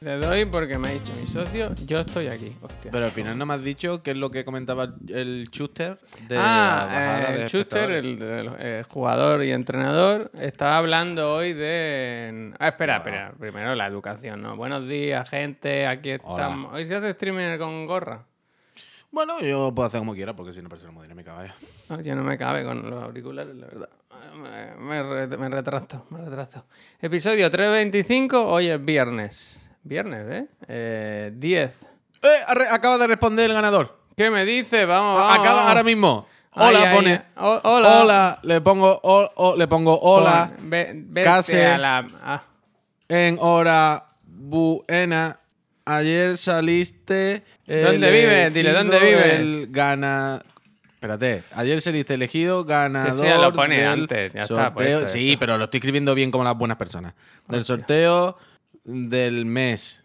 Le doy porque me ha dicho mi socio, yo estoy aquí. Hostia. Pero al final no me has dicho qué es lo que comentaba el Schuster de la bajada ah, de el Schuster, espectadores. el, el, eh, jugador y entrenador, estaba hablando hoy de... Ah, espera, espera. Primero la educación, ¿no? Buenos días, gente. Aquí Hola. estamos. Hoy se hace streaming con gorra. Bueno, yo puedo hacer como quiera porque soy una persona muy dinámica, vaya. No, ya no me cabe con los auriculares, la verdad. Me, me re- me retracto, me retracto. Episodio 325, hoy es viernes. Viernes, ¿eh? eh 10. ¡Eh! Acaba de responder el ganador. ¿Qué me dice? Vamos, A- vamos. Acaba vamos. ahora mismo. Hola, ay, pone. ay. Hola. Hola. Le pongo, o- o- le pongo hola Pon, ve- vete Case. a la... ah. en hora buena. Ayer saliste. ¿Dónde vives? Dile, ¿dónde vives? El gana. Espérate, ayer saliste elegido ganador. Sí, sí, ya lo pone del antes, ya está puesto Sí, eso. pero lo estoy escribiendo bien como las buenas personas. Del sorteo del mes.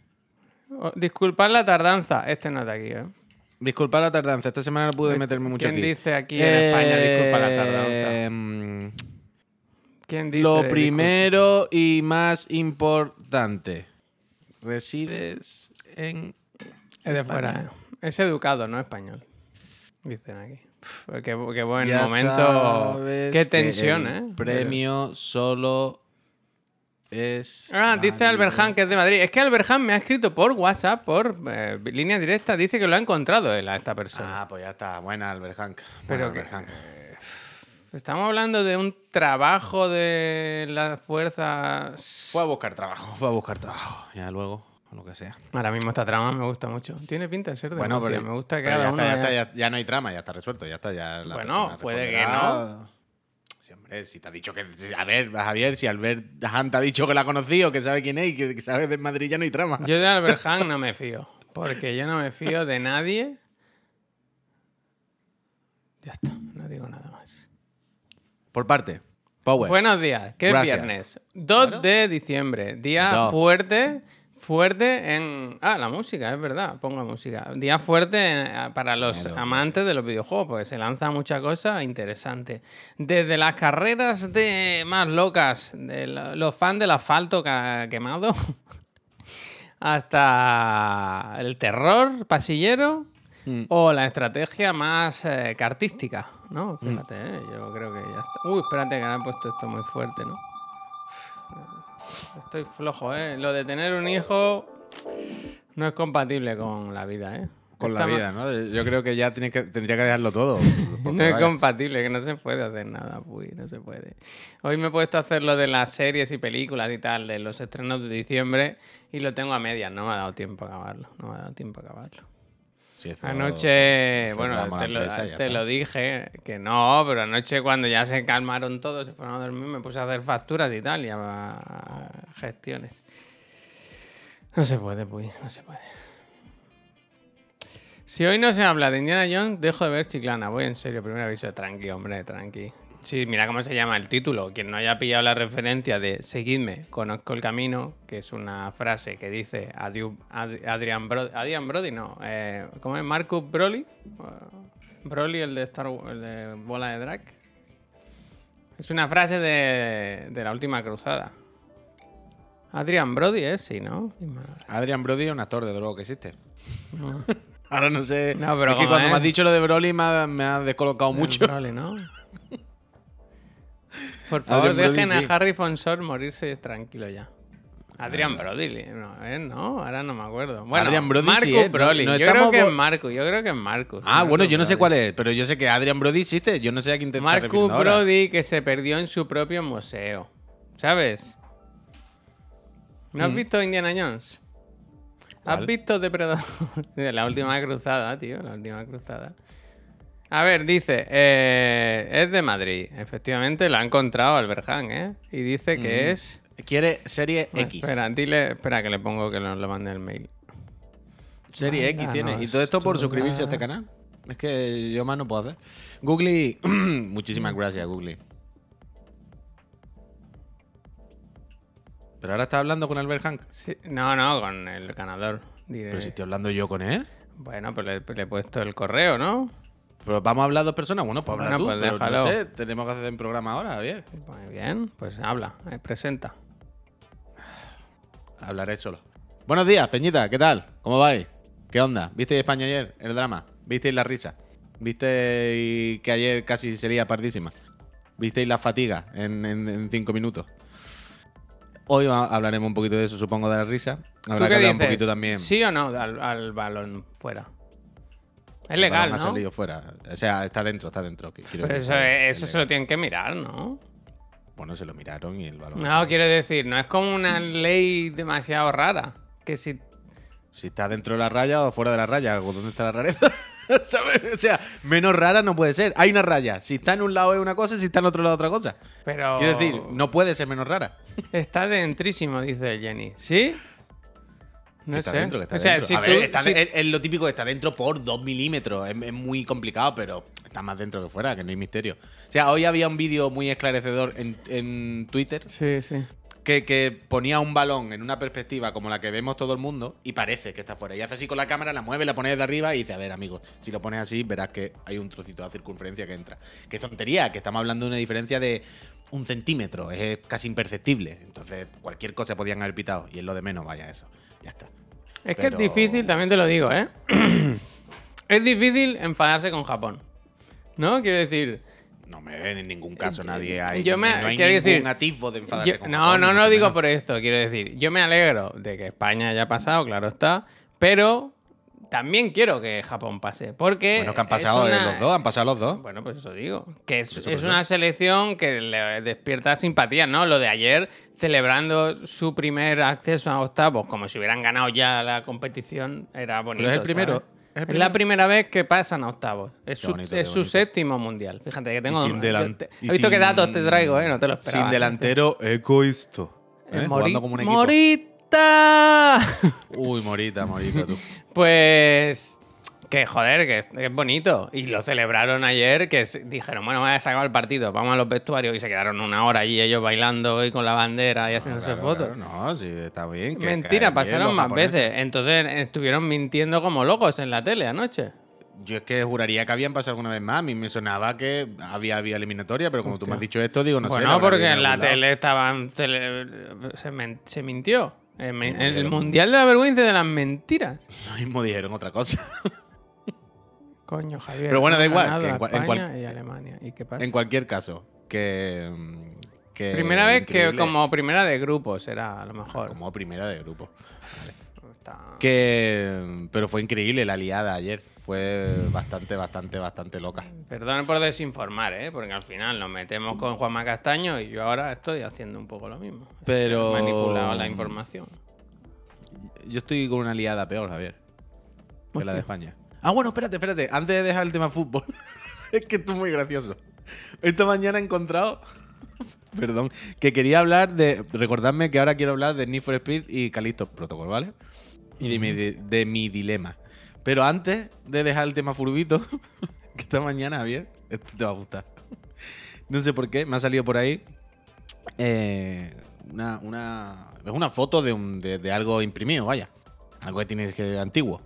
Oh, Disculpad la tardanza. Este no es de aquí, ¿eh? Disculpa la tardanza, esta semana no pude Este- meterme mucho ¿quién aquí. dice aquí en España, disculpa la tardanza? Em, ¿Quién dice? Lo disculpa? primero y más importante. Resides en. Es de fuera, ¿eh? Es educado, no español. Dicen aquí. Uf, qué, qué buen Ya momento. Qué que tensión, el ¿eh? Premio solo es. Ah, dice. Alberhan que es de Madrid. Es que Alberhan me ha escrito por WhatsApp, por eh, línea directa. Dice que lo ha encontrado él a esta persona. Ah, pues ya está. Buena, Albert Hank. Pero que- Albert Hank. Estamos hablando de un trabajo de las fuerzas. Fue a buscar trabajo, fue a buscar trabajo. Ya luego, o lo que sea. Ahora mismo esta trama me gusta mucho. Tiene pinta de ser de Bueno, pero, me gusta que pero cada ya, uno está, ya, vaya- está, ya- ya no hay trama, ya está resuelto, ya está. Ya la Bueno, puede que responderá. Hombre, si te ha dicho que. A ver, Javier, si Albert Hunt te ha dicho que la ha conocido, que sabe quién es y que, que sabe de Madrid, ya no hay trama. Yo de Alberhan no me fío. Porque yo no me fío de nadie. Ya está, no digo nada más. Por parte. Power. Buenos días, que es Gracias. viernes. 2 de diciembre. Día Dos. fuerte, fuerte en... Ah, la música, es verdad, pongo música. Día fuerte eh, para los amantes de los videojuegos, porque se lanza mucha cosa interesante. Desde las carreras de más locas, de lo- los fans del asfalto quemado, hasta el terror pasillero Mm. o la estrategia más eh, cartística, ¿no? Mm. Fíjate, ¿eh? yo creo que ya está. Uy, espérate que me han puesto esto muy fuerte, ¿no? Estoy flojo, ¿eh? Lo de tener un hijo no es compatible con la vida, ¿eh? Con la Está vida, ¿no? Yo creo que ya tiene que, tendría que dejarlo todo. No es vaya. compatible, que no se puede hacer nada, uy, no se puede. Hoy me he puesto a hacer lo de las series y películas y tal, de los estrenos de diciembre, y lo tengo a medias, no me ha dado tiempo a acabarlo, no me ha dado tiempo a agarlo. Anoche, bueno, te, lo, empresa te dije, que no, pero anoche cuando ya se calmaron todos, se fueron a dormir, me puse a hacer facturas y tal, y a gestiones. No se puede, pues, no se puede. Si hoy no se habla de Indiana Jones, dejo de ver Chiclana. Voy en serio, primer aviso. Tranqui, hombre, tranqui. Sí, mira cómo se llama el título. Quien no haya pillado la referencia de Seguidme, conozco el camino, que es una frase que dice Adiu- Ad- Adrian Brody. Adrian Brody, no. Eh, ¿Cómo es? Marcus Broly. Broly, el de Star el de Bola de Drag. Es una frase de, de la última cruzada. Adrian Brody es, sí, ¿no? Adrian Brody es un actor, de luego que existe. No. Ahora no sé. No, pero es que ¿cómo cuando es? me has dicho lo de Broly me ha, me ha descolocado mucho. Broly, ¿no? Por favor, Adrian Brody, dejen sí. a Harry Fonsor morirse tranquilo ya. Adrian Brody, no, ¿eh? no, ahora no me acuerdo. Bueno, Adrian Brody Marcus sí es, no- yo creo estamos que es bo- Marcus, yo creo que es Marcus. Ah, bueno, yo no sé Brody. cuál es, pero yo sé que Adrian Brody existe. Yo no sé a quién te estás Marcus refiriendo ahora. Brody que se perdió en su propio museo. ¿Sabes? ¿No has Mm. visto Indiana Jones? ¿Has ¿Cuál? visto Depredador? De la última cruzada, tío, la última cruzada. A ver, dice, eh, es de Madrid. Efectivamente, lo ha encontrado Alberhan, ¿eh? Y dice que Mm. es... Quiere serie Bueno, X. Espera, dile, espera que le pongo que lo, lo mande el mail. Serie X tiene. Y todo esto por suscribirse a este la- canal. Es que yo más no puedo hacer. Googly, muchísimas gracias, Googly. Pero ahora está hablando con Albert Hank. Sí, no, no, con el ganador. diré. Pero si estoy hablando yo con él. Bueno, pues le, le he puesto el correo, ¿no? Pero vamos a hablar dos personas. Bueno, pues habla Bueno, tú. pues pero déjalo. No sé, tenemos que hacer un programa ahora, Javier. Muy bien, pues habla, eh, presenta. Hablaré solo. Buenos días, Peñita, ¿qué tal? ¿Cómo vais? ¿Qué onda? ¿Visteis España ayer? El drama. ¿Visteis la risa? ¿Visteis que ayer casi sería pardísima? ¿Visteis la fatiga en, en- en cinco minutos? Hoy hablaremos un poquito de eso, supongo, de la risa. ¿Tú Habrá que hablar un poquito también. ¿Sí o no al, al balón fuera? Es legal, balón Ha ¿no? salido fuera. O sea, está dentro, está dentro. Pero eso, es eso se lo tienen que mirar, ¿no? Bueno, se lo miraron y el balón. No, quiero decir, no es como una ley demasiado rara. Que si Si está dentro de la raya o fuera de la raya, ¿o ¿dónde está la rareza? ¿Sabes? O sea, menos rara no puede ser. Hay una raya. Si está en un lado es una cosa, si está en otro lado otra cosa. Pero. Quiero decir, no puede ser menos rara. Está dentrísimo, dice Jenny. ¿Sí? No está sé. dentro, que está o sea, dentro. si A tú. ver, está- si- es, es lo típico que está dentro por dos milímetros. Es, es muy complicado, pero está más dentro que fuera, que no hay misterio. O sea, hoy había un vídeo muy esclarecedor en, en Twitter Sí, sí. que, que ponía un balón en una perspectiva como la que vemos todo el mundo y parece que está fuera. Y hace así con la cámara, la mueve, la pone desde arriba y dice, a ver, amigos, si lo pones así, verás que hay un trocito de circunferencia que entra. Qué tontería, que estamos hablando de una diferencia de un centímetro, es casi imperceptible. Entonces, cualquier cosa podían haber pitado y es lo de menos, vaya eso. Ya está. Es que es difícil, también te lo digo, ¿eh? es difícil enfadarse con Japón. ¿No? Quiero decir. No me ven en ningún caso nadie. Hay, Yo me- no hay quiero ningún decir, atisbo de enfadarse yo- con no, Japón, no, no mucho digo menos. por esto. Quiero decir, yo me alegro de que España haya pasado, claro está. Pero también quiero que Japón pase. Porque. Bueno, que han pasado eh, una- los dos, han pasado los dos. Bueno, pues eso digo. Que es, eso, es una selección que le despierta simpatía, ¿no? Lo de ayer, celebrando su primer acceso a octavos, como si hubieran ganado ya la competición, era bonito. es el primero, ¿sabes? es la primera vez que pasan a octavos. Es, su, bonito, es su séptimo mundial. Fíjate que tengo. sin delan- yo te- y ¿Has visto qué datos te traigo, eh? No te lo esperaba. Sin delantero, egoísto. Eh, ¿eh? Mori- Jugando como un equipo. ¡Morita! Uy, Morita, Morita, tú. Pues que joder, que es, es bonito. Y lo celebraron ayer, que dijeron, bueno, vaya, se acaba el partido, vamos a los vestuarios y se quedaron una hora allí ellos bailando y con la bandera y haciéndose Claro, fotos. claro, no, sí, está bien. que Mentira, pasaron más japoneses. veces. Entonces estuvieron mintiendo como locos en la tele anoche. Yo es que juraría que habían pasado alguna vez más. A mí me sonaba que había, había eliminatoria, pero como tú me Hostia. has dicho esto, digo, no sé. bueno, lo habrá porque en la lado. tele estaban. cele- se, men- se mintió. El, men- el mundial de la vergüenza y de las mentiras. Lo mismo dijeron otra cosa. Coño, Javier. Pero bueno, da igual, que en cual- y Alemania. ¿Y qué pasa? en cualquier caso, que. mm, que Primera vez que como primera de grupo será, a lo mejor. Como primera de grupo. Está- Que. Pero fue increíble la liada ayer. Fue bastante, bastante, bastante loca. Perdón por desinformar, ¿eh? porque al final nos metemos con Juanma Castaño y yo ahora estoy haciendo un poco lo mismo. Pero- He manipulado la información. Yo estoy con una liada peor, Javier. Que la de. España. Ah, bueno, espérate, espérate. Antes de dejar el tema fútbol. es que esto es muy gracioso. Esta mañana he encontrado. Perdón. Que quería hablar de. Recordadme que ahora quiero hablar de Need for Speed y Callisto Protocol, ¿vale? Y de mi, de, de mi dilema. Pero antes de dejar el tema furbito, que esta mañana, Javier, esto te va a gustar. No sé por qué, me ha salido por ahí. eh, una, una, es una foto de, un, de, de algo imprimido, vaya. Algo que tienes que antiguo.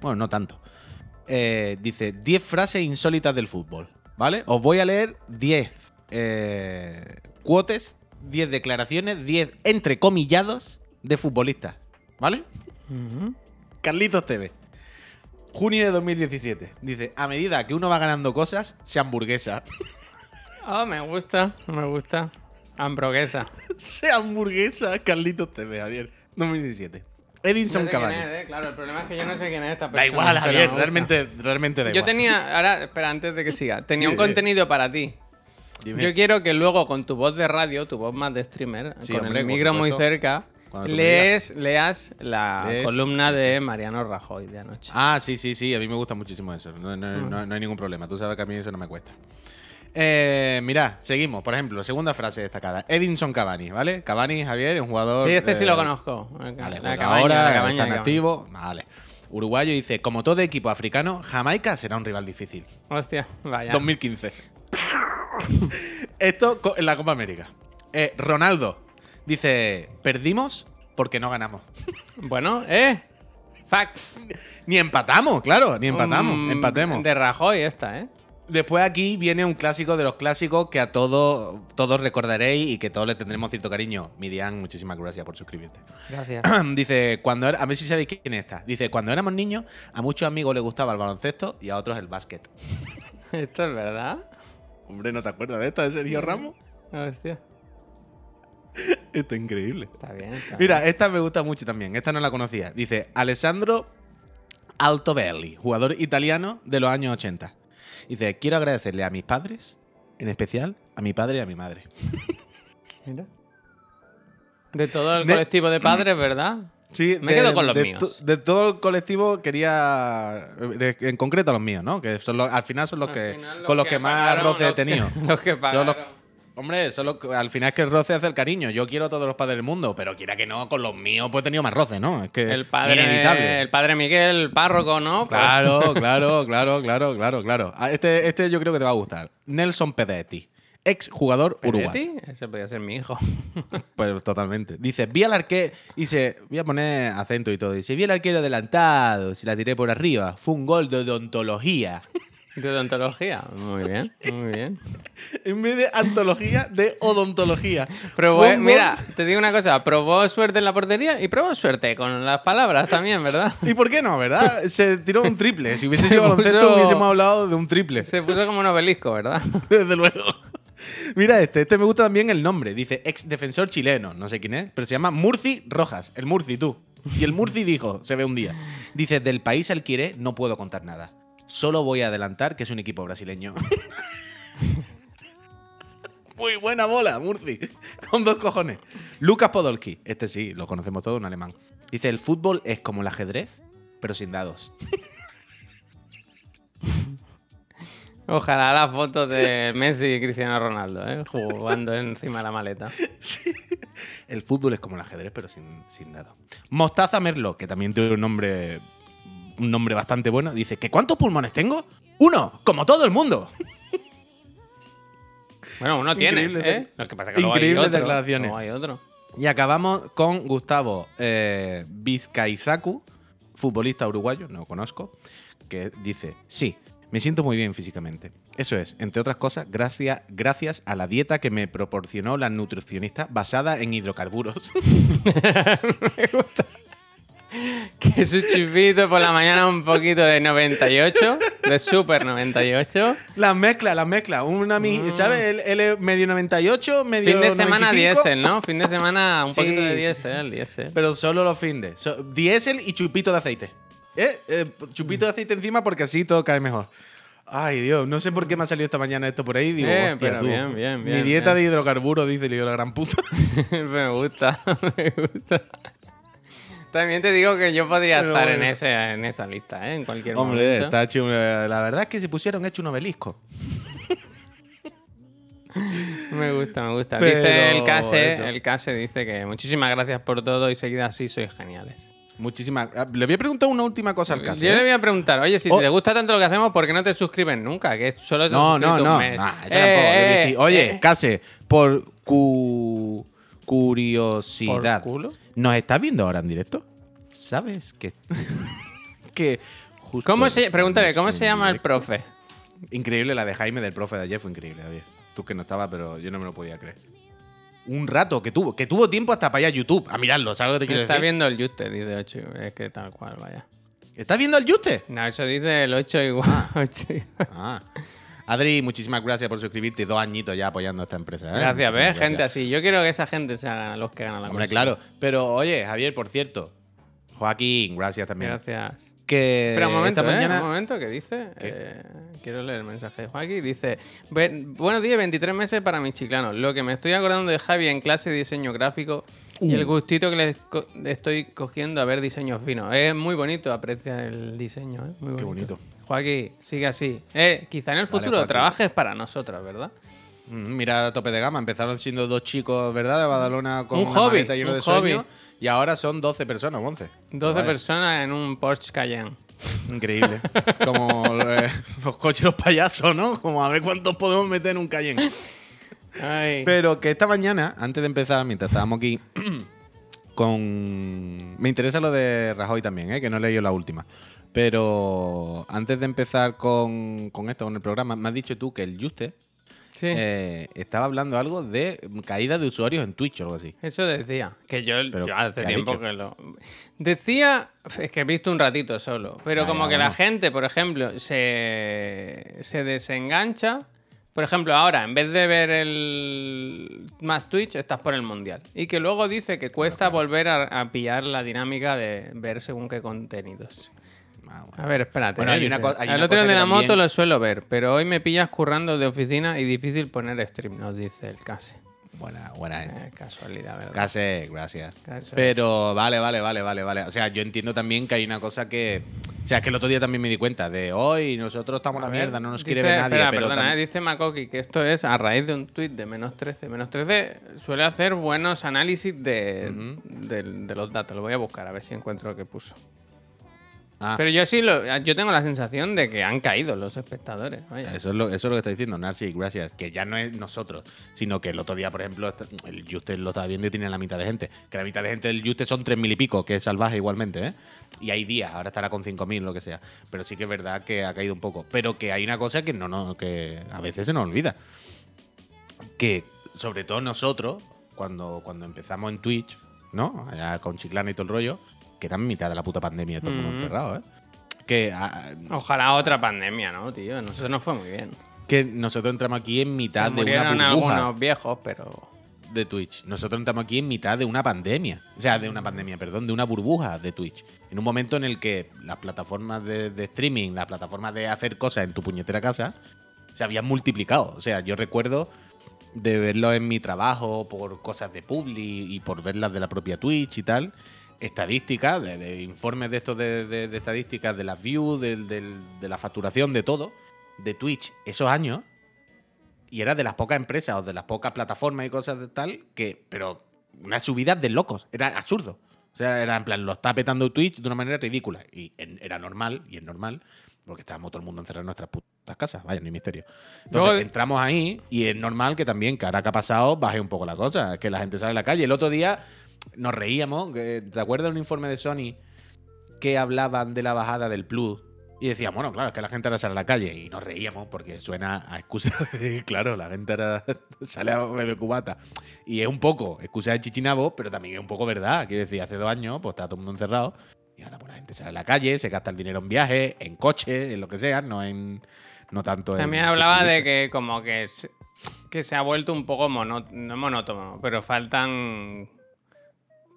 Bueno, no tanto. Eh, dice 10 frases insólitas del fútbol, ¿vale? Os voy a leer 10 eh, cuotes, 10 declaraciones, 10 entrecomillados de futbolistas, ¿vale? Carlitos TV. Junio de 2017. Dice, a medida que uno va ganando cosas, se hamburguesa. Oh, me gusta, me gusta. Hamburguesa. se hamburguesa Carlitos TV, Javier. 2017. No Edinson sé quién Cavani. es, eh, Claro, el problema es que yo no sé quién es esta Da persona. igual, pero Javier, realmente, realmente da Yo igual. tenía, ahora, espera, antes de que siga, tenía un contenido para ti. Dime. Yo quiero que luego con tu voz de radio, tu voz más de streamer, Sí, con hombre, el micro muy cerca, lees, leas la Lees. columna de Mariano Rajoy de anoche. Ah, sí, sí, sí, a mí me gusta muchísimo eso. No, no- Mm. no- no hay ningún problema. Tú sabes que a mí eso no me cuesta. Eh, mirad, seguimos. Por ejemplo, segunda frase destacada. Edinson Cavani, ¿vale? Cavani, Javier, un jugador. sí, este sí eh, lo conozco. Vale, la cabaña, ahora, la cabaña, está activo. Vale. Uruguayo dice, como todo equipo africano, Jamaica será un rival difícil. Hostia, vaya. 2015. Esto en la Copa América. Eh, Ronaldo dice, perdimos porque no ganamos. Bueno, eh. Facts. Ni empatamos, claro, ni empatamos. Mm, empatemos. De Rajoy esta, ¿eh? Después aquí viene un clásico de los clásicos que a todos, todos recordaréis y que todos le tendremos cierto cariño. Midian, muchísimas gracias por suscribirte. Gracias. Dice, cuando era, a ver si sabéis quién está. Dice, cuando éramos niños, a muchos amigos les gustaba el baloncesto y a otros el básquet. ¿Esto es verdad? Hombre, ¿no te acuerdas de esto de Sergio Ramos? Hostia. Esto es increíble. Está bien. está Mira, esta me gusta mucho también. Esta no la conocía. Dice Alessandro Altobelli, jugador italiano de los años 80. Dice, quiero agradecerle a mis padres, en especial a mi padre y a mi madre. Mira. De todo el colectivo de padres, ¿verdad? Sí, Me quedo con los de míos. De todo el colectivo quería, eh, en concreto a los míos, ¿no? Que son los- al final son los Al que, con los que, más roce he tenido. Los que pagaron. Hombre, que- al final es que el roce hace el cariño. Yo quiero a todos los padres del mundo, pero quiera que no, con los míos pues he tenido más roce, ¿no? Es que El padre, inevitable. el padre Miguel, el párroco, ¿no? Pues- Claro, claro, claro, claro, claro, claro. Este, este yo creo que te va a gustar. Nelson Pedetti, ex jugador uruguayo. Ese podría ser mi hijo. Pues totalmente. Dice, vi al arquero. Dice, voy a poner acento y todo. Dice, vi al arquero adelantado, si la tiré por arriba. Fue un gol de odontología. De odontología. Muy bien, muy bien. en vez de antología, de odontología. Probó, mira, te digo una cosa, probó suerte en la portería y probó suerte con las palabras también, ¿verdad? ¿Y por qué no, verdad? Se tiró un triple. Si hubiese Se sido baloncesto, puso- hubiésemos hablado de un triple. Se puso como un obelisco, ¿verdad? Desde luego. Mira este, este me gusta también el nombre. Dice ex defensor chileno, no sé quién es, pero se llama Murci Rojas, el Murci tú. Y el Murci dijo, se ve un día, dice, del país al que iré no puedo contar nada. Solo voy a adelantar que es un equipo brasileño. Muy buena bola, Murci. Con dos cojones. Lucas Podolski, este sí, lo conocemos todos, un alemán. Dice, el fútbol es como el ajedrez, pero sin dados. Ojalá las fotos de Messi y Cristiano Ronaldo, ¿eh? Jugando encima de la maleta. El fútbol es como el ajedrez, pero sin, sin dados. Mostaza Merlo, que también tiene un nombre, un nombre bastante bueno, dice: ¿Que cuántos pulmones tengo? Uno, como todo el mundo. Bueno, uno tiene, ¿eh? Lo que pasa es que luego hay otro. declaraciones. luego hay otro. Y acabamos con Gustavo eh, Vizcaizacu, futbolista uruguayo, no lo conozco, que dice: Sí, me siento muy bien físicamente. Eso es, entre otras cosas, gracias, gracias a la dieta que me proporcionó la nutricionista basada en hidrocarburos. Me gusta. Que su chupito por la mañana un poquito de 98, de Super 98. Las mezclas, las mezclas. Una, Mm. ¿sabes? Él, él es medio 98, medio Fin de semana 95, diésel, ¿no? Fin de semana un Sí, poquito de diésel, diésel. Pero solo los findes. So- diésel y chupito de aceite. ¿Eh? Eh, Chupito de aceite encima porque así todo cae mejor. Ay, Dios, no sé por qué me ha salido esta mañana esto por ahí. Digo, Eh, hostia, pero tú. bien, bien, Mi bien, dieta bien. de hidrocarburos, dice digo la gran puta. me gusta, me gusta. También te digo que yo podría Pero estar bueno. en, ese, en esa lista, ¿eh? En cualquier Hombre, momento. está hecho. La verdad es que se pusieron hecho un obelisco. Me gusta, me gusta. Pero dice el Case, eso. el Case dice que muchísimas gracias por todo y seguid así, sois geniales. Muchísimas. Le voy a preguntar una última cosa al caso. Yo ¿eh? le voy a preguntar, oye, si Oh. te gusta tanto lo que hacemos, ¿por qué no te suscribes nunca? Que solo te No, no, un no. mes. Nah, eso Eh, tampoco, eh, Oye, eh, Case, por cu- ¿por curiosidad. culo? ¿Nos estás viendo ahora en directo? ¿Sabes que.? que justo ¿Cómo se, pregúntale, ¿cómo se llama el profe? Increíble la de Jaime del profe de ayer, fue increíble, Javier. Tú que no estabas, pero yo no me lo podía creer. Un rato que tuvo, que tuvo tiempo hasta para ir a YouTube a mirarlo, ¿sabes lo que te quiero Está decir? viendo el Juste, dice 8. Es que tal cual, vaya. ¿Estás viendo el Juste? No, eso dice el 8 igual. ocho igual. Ah. Adri, muchísimas gracias por suscribirte. Dos añitos ya apoyando a esta empresa. ¿eh? Gracias, ¿ves? gracias. Gente así. Yo quiero que esa gente sea los que ganan la Hombre, claro. Pero oye, Javier, por cierto. Joaquín, gracias también. Gracias. Que Espera un momento, esta ¿eh? Un momento, ¿qué dice? Eh, quiero leer el mensaje de Joaquín. Dice: "Ve- Buenos días, 23 meses para mis chiclanos. Lo que me estoy acordando de Javi en clase de diseño gráfico y Uh. el gustito que le co- estoy cogiendo a ver diseños finos. Es muy bonito, aprecia el diseño, ¿eh? Muy Qué bonito. Joaquín, sigue así. Eh, quizá en el futuro trabajes para nosotros, ¿verdad? Mm, Mira a tope de gama. Empezaron siendo dos chicos, ¿verdad? De Badalona con Un una hobby, maleta lleno un de hobby. sueños. Y ahora son 12 personas, 11. 12 Vaya, personas en un Porsche Cayenne. Increíble. Como eh, los coches los payasos, ¿no? Como a ver cuántos podemos meter en un Cayenne. Ay. Pero que esta mañana, antes de empezar, mientras estábamos aquí, con. Me interesa lo de Rajoy también, ¿eh? que no he leído la última. Pero antes de empezar con, con esto, con el programa, me has dicho tú que el Juste Sí. eh, estaba hablando algo de caída de usuarios en Twitch o algo así. Eso decía, que yo, hace ¿qué ha tiempo que lo... Decía, es que he visto un ratito solo, pero como que la gente, por ejemplo, se, se desengancha. Por ejemplo, ahora, en vez de ver el más Twitch, estás por el Mundial. Y que luego dice que cuesta volver a, a pillar la dinámica de ver según qué contenidos. Ah, bueno. A ver, espérate. Bueno, ¿eh? hay una hay una otro cosa de la también- moto lo suelo ver, pero hoy me pillas currando de oficina y difícil poner stream, nos dice el casi. Buena, buena gente. Eh, casualidad, ¿verdad? Casi, gracias. Pero vale, vale, vale, vale, vale. O sea, yo entiendo también que hay una cosa que. O sea, es que el otro día también me di cuenta de hoy nosotros estamos a la ver, mierda, no nos dice- quiere ver nadie. espera, pero perdona, eh, dice Makoki que esto es a raíz de un tuit de menos 13. Menos 13 suele hacer buenos análisis de los datos. Lo voy a buscar a ver si encuentro lo que puso. Ah, Pero yo sí, lo, yo tengo la sensación de que han caído los espectadores. vaya. Eso es, lo, eso es lo que está diciendo Narci, gracias. Que ya no es nosotros, sino que el otro día, por ejemplo, el Juste lo estaba viendo y tiene la mitad de gente. Que la mitad de gente del Juste son 3.000 y pico, que es salvaje igualmente, ¿eh? Y hay días, ahora estará con 5.000, lo que sea. Pero sí que es verdad que ha caído un poco. Pero que hay una cosa que no, no que a veces se nos olvida. Que, sobre todo nosotros, cuando, cuando empezamos en Twitch, ¿no? Allá con Chiclana y todo el rollo, que eran mitad de la puta pandemia, todo el mundo Mm. encerrado, ¿eh? Que ah, Ojalá otra pandemia, ¿no, tío? Nosotros nos fue muy bien. que nosotros entramos aquí en Se mitad de una burbuja algunos viejos, pero... de Twitch. Nosotros entramos aquí en mitad de una pandemia. O sea, de una pandemia, perdón, de una burbuja de Twitch. En un momento en el que las plataformas de, de streaming, las plataformas de hacer cosas en tu puñetera casa, se habían multiplicado. O sea, yo recuerdo de verlo en mi trabajo por cosas de Publi y por verlas de la propia Twitch y tal. Estadísticas, de, de informes de estos de, de- de estadísticas, de las views, de la facturación, de todo, de Twitch esos años. Y era de las pocas empresas o de las pocas plataformas y cosas de tal que. Pero unas subidas de locos. Era absurdo. O sea, era en plan, lo está petando Twitch de una manera ridícula. Y en- era normal, y es normal, porque estábamos todo el mundo encerrado en nuestras putas casas. Vaya, ni misterio. Entonces Luego- entramos ahí y es normal que también, que ahora que ha pasado, baje un poco la cosa. Que la gente sale a la calle. El otro día nos reíamos. ¿Te acuerdas de un informe de Sony que hablaban de la bajada del Plus? Y decíamos, bueno, claro, es que la gente ahora sale a la calle. Y nos reíamos porque suena a excusa de, claro, la gente ahora sale a beber cubata. Y es un poco excusa de chichinabo, pero también es un poco verdad. Quiero decir, hace dos años, pues está todo el mundo encerrado. Y ahora pues la gente sale a la calle, se gasta el dinero en viajes, en coches, en lo que sea, no en no tanto en También hablaba de que como que se, que se ha vuelto un poco monó- no monótono, pero faltan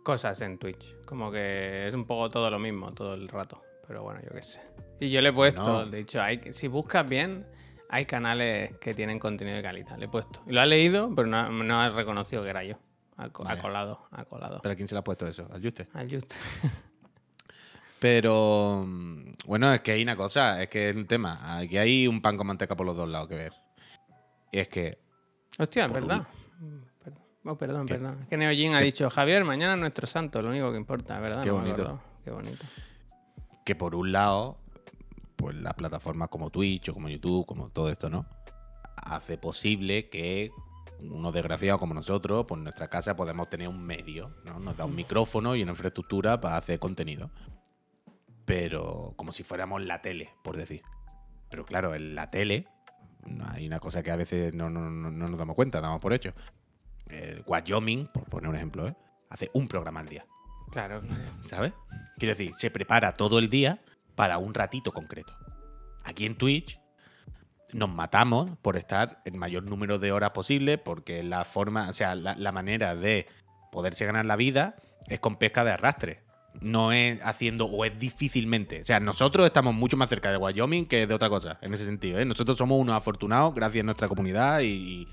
cosas en Twitch. Como que es un poco todo lo mismo todo el rato. Pero bueno, yo qué sé. Y yo le he puesto, No. de hecho, hay, si buscas bien, hay canales que tienen contenido de calidad. Le he puesto. Y lo ha leído, pero no, no ha reconocido que era yo. Ha, colado, ha colado. ¿Pero a quién se le ha puesto eso? ¿Al Juste? Al just. Pero mm, bueno, es que hay una cosa, es que es un tema. Aquí hay un pan con manteca por los dos lados que ver. Y es que Hostia, es verdad. Oh, perdón, ¿Qué? perdón. Es que Neojin ha dicho, Javier, mañana es nuestro santo, lo único que importa, ¿verdad? Qué No bonito. Qué bonito. que por un lado, pues las plataformas como Twitch o como YouTube, como todo esto, ¿no? Hace posible que unos desgraciados como nosotros, pues en nuestra casa podemos tener un medio, ¿no? Nos da un micrófono y una infraestructura para hacer contenido. Pero como si fuéramos la tele, por decir. Pero claro, en la tele hay una cosa que a veces no, no- no- no nos damos cuenta, damos por hecho. El Wyoming, por poner un ejemplo, ¿eh? hace un programa al día. Claro. ¿Sabes? Quiero decir, se prepara todo el día para un ratito concreto. Aquí en Twitch nos matamos por estar el mayor número de horas posible, porque la forma, o sea, la, la manera de poderse ganar la vida es con pesca de arrastre. No es haciendo, o es difícilmente. O sea, nosotros estamos mucho más cerca de Wyoming que de otra cosa, en ese sentido. ¿eh? Nosotros somos unos afortunados gracias a nuestra comunidad y,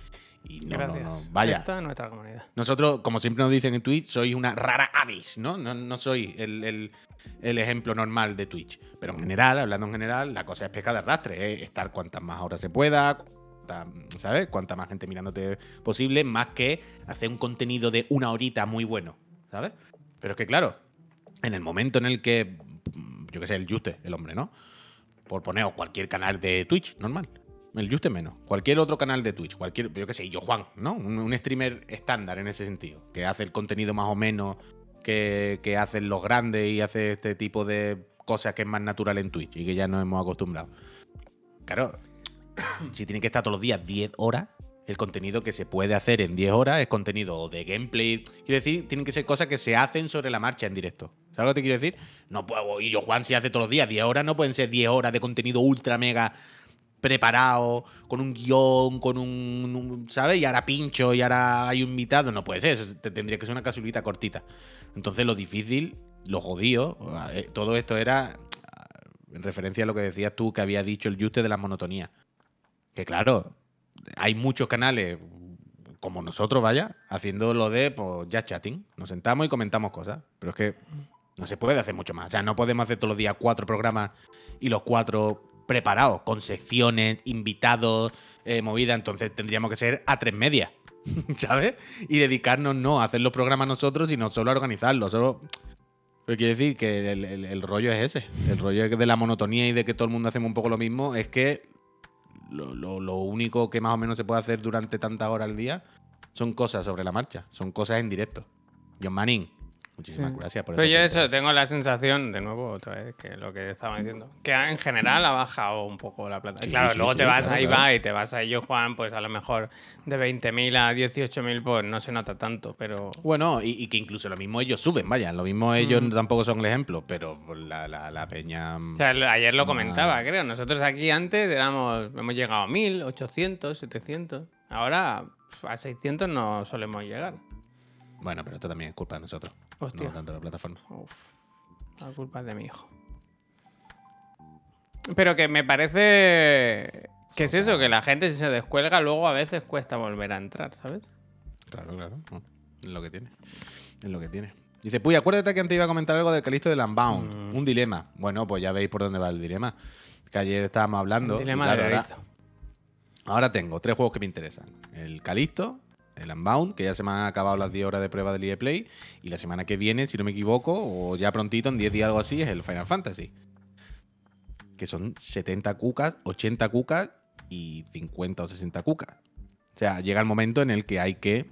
y no, Gracias. no. Vaya, Esta es nuestra comunidad. nosotros, como siempre nos dicen en Twitch, sois una rara avis, ¿no? No, no soy el, el- el ejemplo normal de Twitch. Pero en general, hablando en general, la cosa es pesca de arrastre, ¿eh? estar cuantas más horas se pueda, cuanta- ¿sabes? Cuanta más gente mirándote posible, más que hacer un contenido de una horita muy bueno, ¿sabes? Pero es que claro, en el momento en el que, yo qué sé, el Juste, el hombre, ¿no? Por poner cualquier canal de Twitch, normal. El Juste menos. Cualquier otro canal de Twitch, cualquier, yo qué sé, yo Juan, ¿no? Un, streamer estándar en ese sentido, que hace el contenido más o menos que, que hacen los grandes y hace este tipo de cosa que es más natural en Twitch y que ya nos hemos acostumbrado. Claro, si tiene que estar todos los días 10 horas, el contenido que se puede hacer en 10 horas es contenido de gameplay. Quiero decir, tienen que ser cosas que se hacen sobre la marcha en directo. ¿Sabes lo que te quiero decir? No puedo, y yo, Juan, si hace todos los días 10 horas, no pueden ser 10 horas de contenido ultra mega preparado, con un guion, con un, un- ¿sabes? Y ahora pincho y ahora hay un invitado. No puede ser, eso te- tendría que ser una casualita cortita. Entonces lo difícil, lo jodido, eh, todo esto era en referencia a lo que decías tú que había dicho el Juste de la monotonía. Que claro, hay muchos canales como nosotros, vaya, haciendo lo de pues, ya chatting. Nos sentamos y comentamos cosas. Pero es que no se puede hacer mucho más. O sea, no podemos hacer todos los días cuatro programas y los cuatro preparados, con secciones, invitados, eh, movida. Entonces tendríamos que ser a tres medias, ¿sabes? Y dedicarnos no a hacer los programas nosotros, sino solo a organizarlos. Solo... Pero quiere decir que el, rollo es ese. El rollo de la monotonía y de que todo el mundo hacemos un poco lo mismo. Es que lo único que más o menos se puede hacer durante tantas horas al día son cosas sobre la marcha. Son cosas en directo. John Manning, muchísimas Sí. gracias por Pero yo eso, tengo la sensación, de nuevo, otra vez, que lo que estaba diciendo, que en general ha bajado un poco la plata. Sí, claro, sí, luego sí, te vas claro, a IVA claro. y te vas a ellos, Juan, pues a lo mejor de 20.000 a 18.000, pues no se nota tanto, pero... Bueno, y, y que incluso lo mismo ellos suben, vaya. Lo mismo ellos Mm. tampoco son el ejemplo, pero la, la- la peña. O sea, ayer lo Ah. comentaba, creo. Nosotros aquí antes éramos, hemos llegado a 1000, 800, 700. Ahora a 600 no solemos llegar. Bueno, pero esto también es culpa de nosotros. Hostia. No tanto la plataforma. Uf, la culpa es de mi hijo. Pero que me parece que es eso, que la gente si se descuelga luego a veces cuesta volver a entrar, ¿sabes? Claro, claro. no, Es lo que tiene. Es lo que tiene. Dice, Puy, acuérdate que antes iba a comentar algo del Calisto de Unbound. Mm. Un dilema. Bueno, pues ya veis por dónde va el dilema. Que ayer estábamos hablando. El dilema claro, de ahora, ahora tengo tres juegos que me interesan. El Calisto, el Unbound, que ya se me han acabado las 10 horas de prueba del EA Play. Y la semana que viene, si no me equivoco, o ya prontito, en 10 días algo así, es el Final Fantasy. Que son 70 cucas, 80 cucas y 50 o 60 cucas. O sea, llega el momento en el que hay que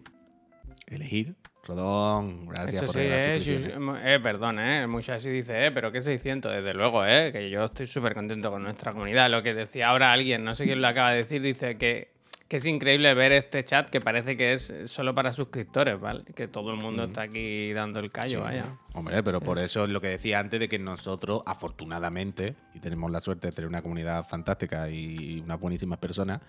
elegir. Rodón, gracias Eso por sí, eh, sí, eh, perdón, eh. Muchas sí dice, eh, pero que 600, desde luego, eh, que yo estoy súper contento con nuestra comunidad. Lo que decía ahora alguien, no sé quién lo acaba de decir, dice que, que es increíble ver este chat que parece que es solo para suscriptores, ¿vale? Que todo el mundo está aquí dando el callo, Sí. vaya. Hombre, pero por Es- eso es lo que decía antes de que nosotros, afortunadamente, y tenemos la suerte de tener una comunidad fantástica y unas buenísimas personas,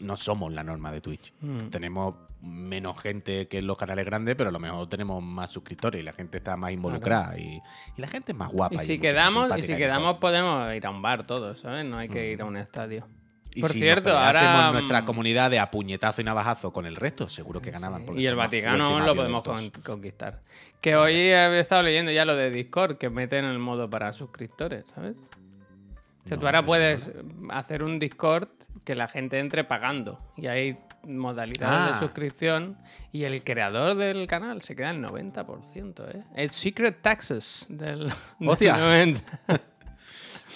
no somos la norma de Twitch. Mm. Tenemos menos gente que en los canales grandes, pero a lo mejor tenemos más suscriptores y la gente está más involucrada y, y la gente es más guapa. Y si quedamos, y si mejor. quedamos podemos ir a un bar todos, ¿sabes? No hay que ir a un estadio. Y Por si cierto, nos ahora, nuestra mm, comunidad de a puñetazo y navajazo con el resto, seguro que ganaban. Sí, Y el Vaticano lo podemos con- conquistar. Que hoy he estado leyendo ya lo de Discord, que meten el modo para suscriptores, ¿sabes? O sea, No, tú ahora puedes hacer un Discord que la gente entre pagando. Y hay modalidades Ah. de suscripción. Y el creador del canal se queda el 90%, ¿eh? El Secret Taxes del, del Hostia. 90%.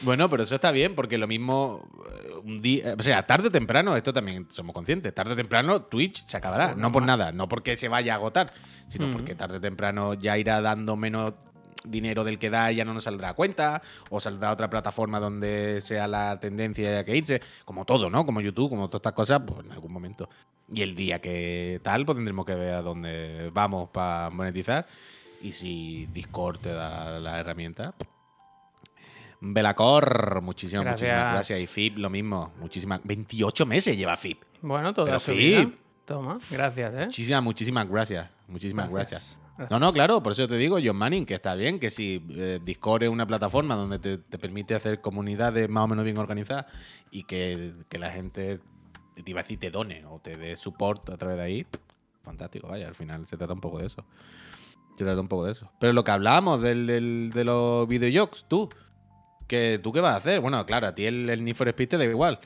Bueno, pero eso está bien, porque lo mismo, eh, un día, o sea, tarde o temprano, esto también somos conscientes, tarde o temprano Twitch se acabará, no por nada, no porque se vaya a agotar, sino Mm. porque tarde o temprano ya irá dando menos dinero del que da y ya no nos saldrá a cuenta, o saldrá a otra plataforma donde sea la tendencia y haya que irse, como todo, ¿no? Como YouTube, como todas estas cosas, pues en algún momento. Y el día que tal, pues tendremos que ver a dónde vamos para monetizar. Y si Discord te da la herramienta, Belacor, muchísimas, muchísimas Gracias. gracias. Y FIP, lo mismo. Muchísimas. 28 meses lleva FIP. Bueno, toda Pero su sí. vida. Toma, gracias, ¿eh? Muchísimas, muchísimas gracias. Muchísimas Gracias. gracias. No, no, claro, por eso te digo, John Manning, que está bien, que si eh, Discord es una plataforma donde te, te permite hacer comunidades más o menos bien organizadas y que, que la gente, te iba a decir, te done o te dé support a través de ahí, fantástico, vaya, al final se trata un poco de eso. Se trata un poco de eso. Pero lo que hablábamos del, del- de los videojuegos, tú, que tú qué vas a hacer. Bueno, claro, a ti el, el Need for Speed te da igual.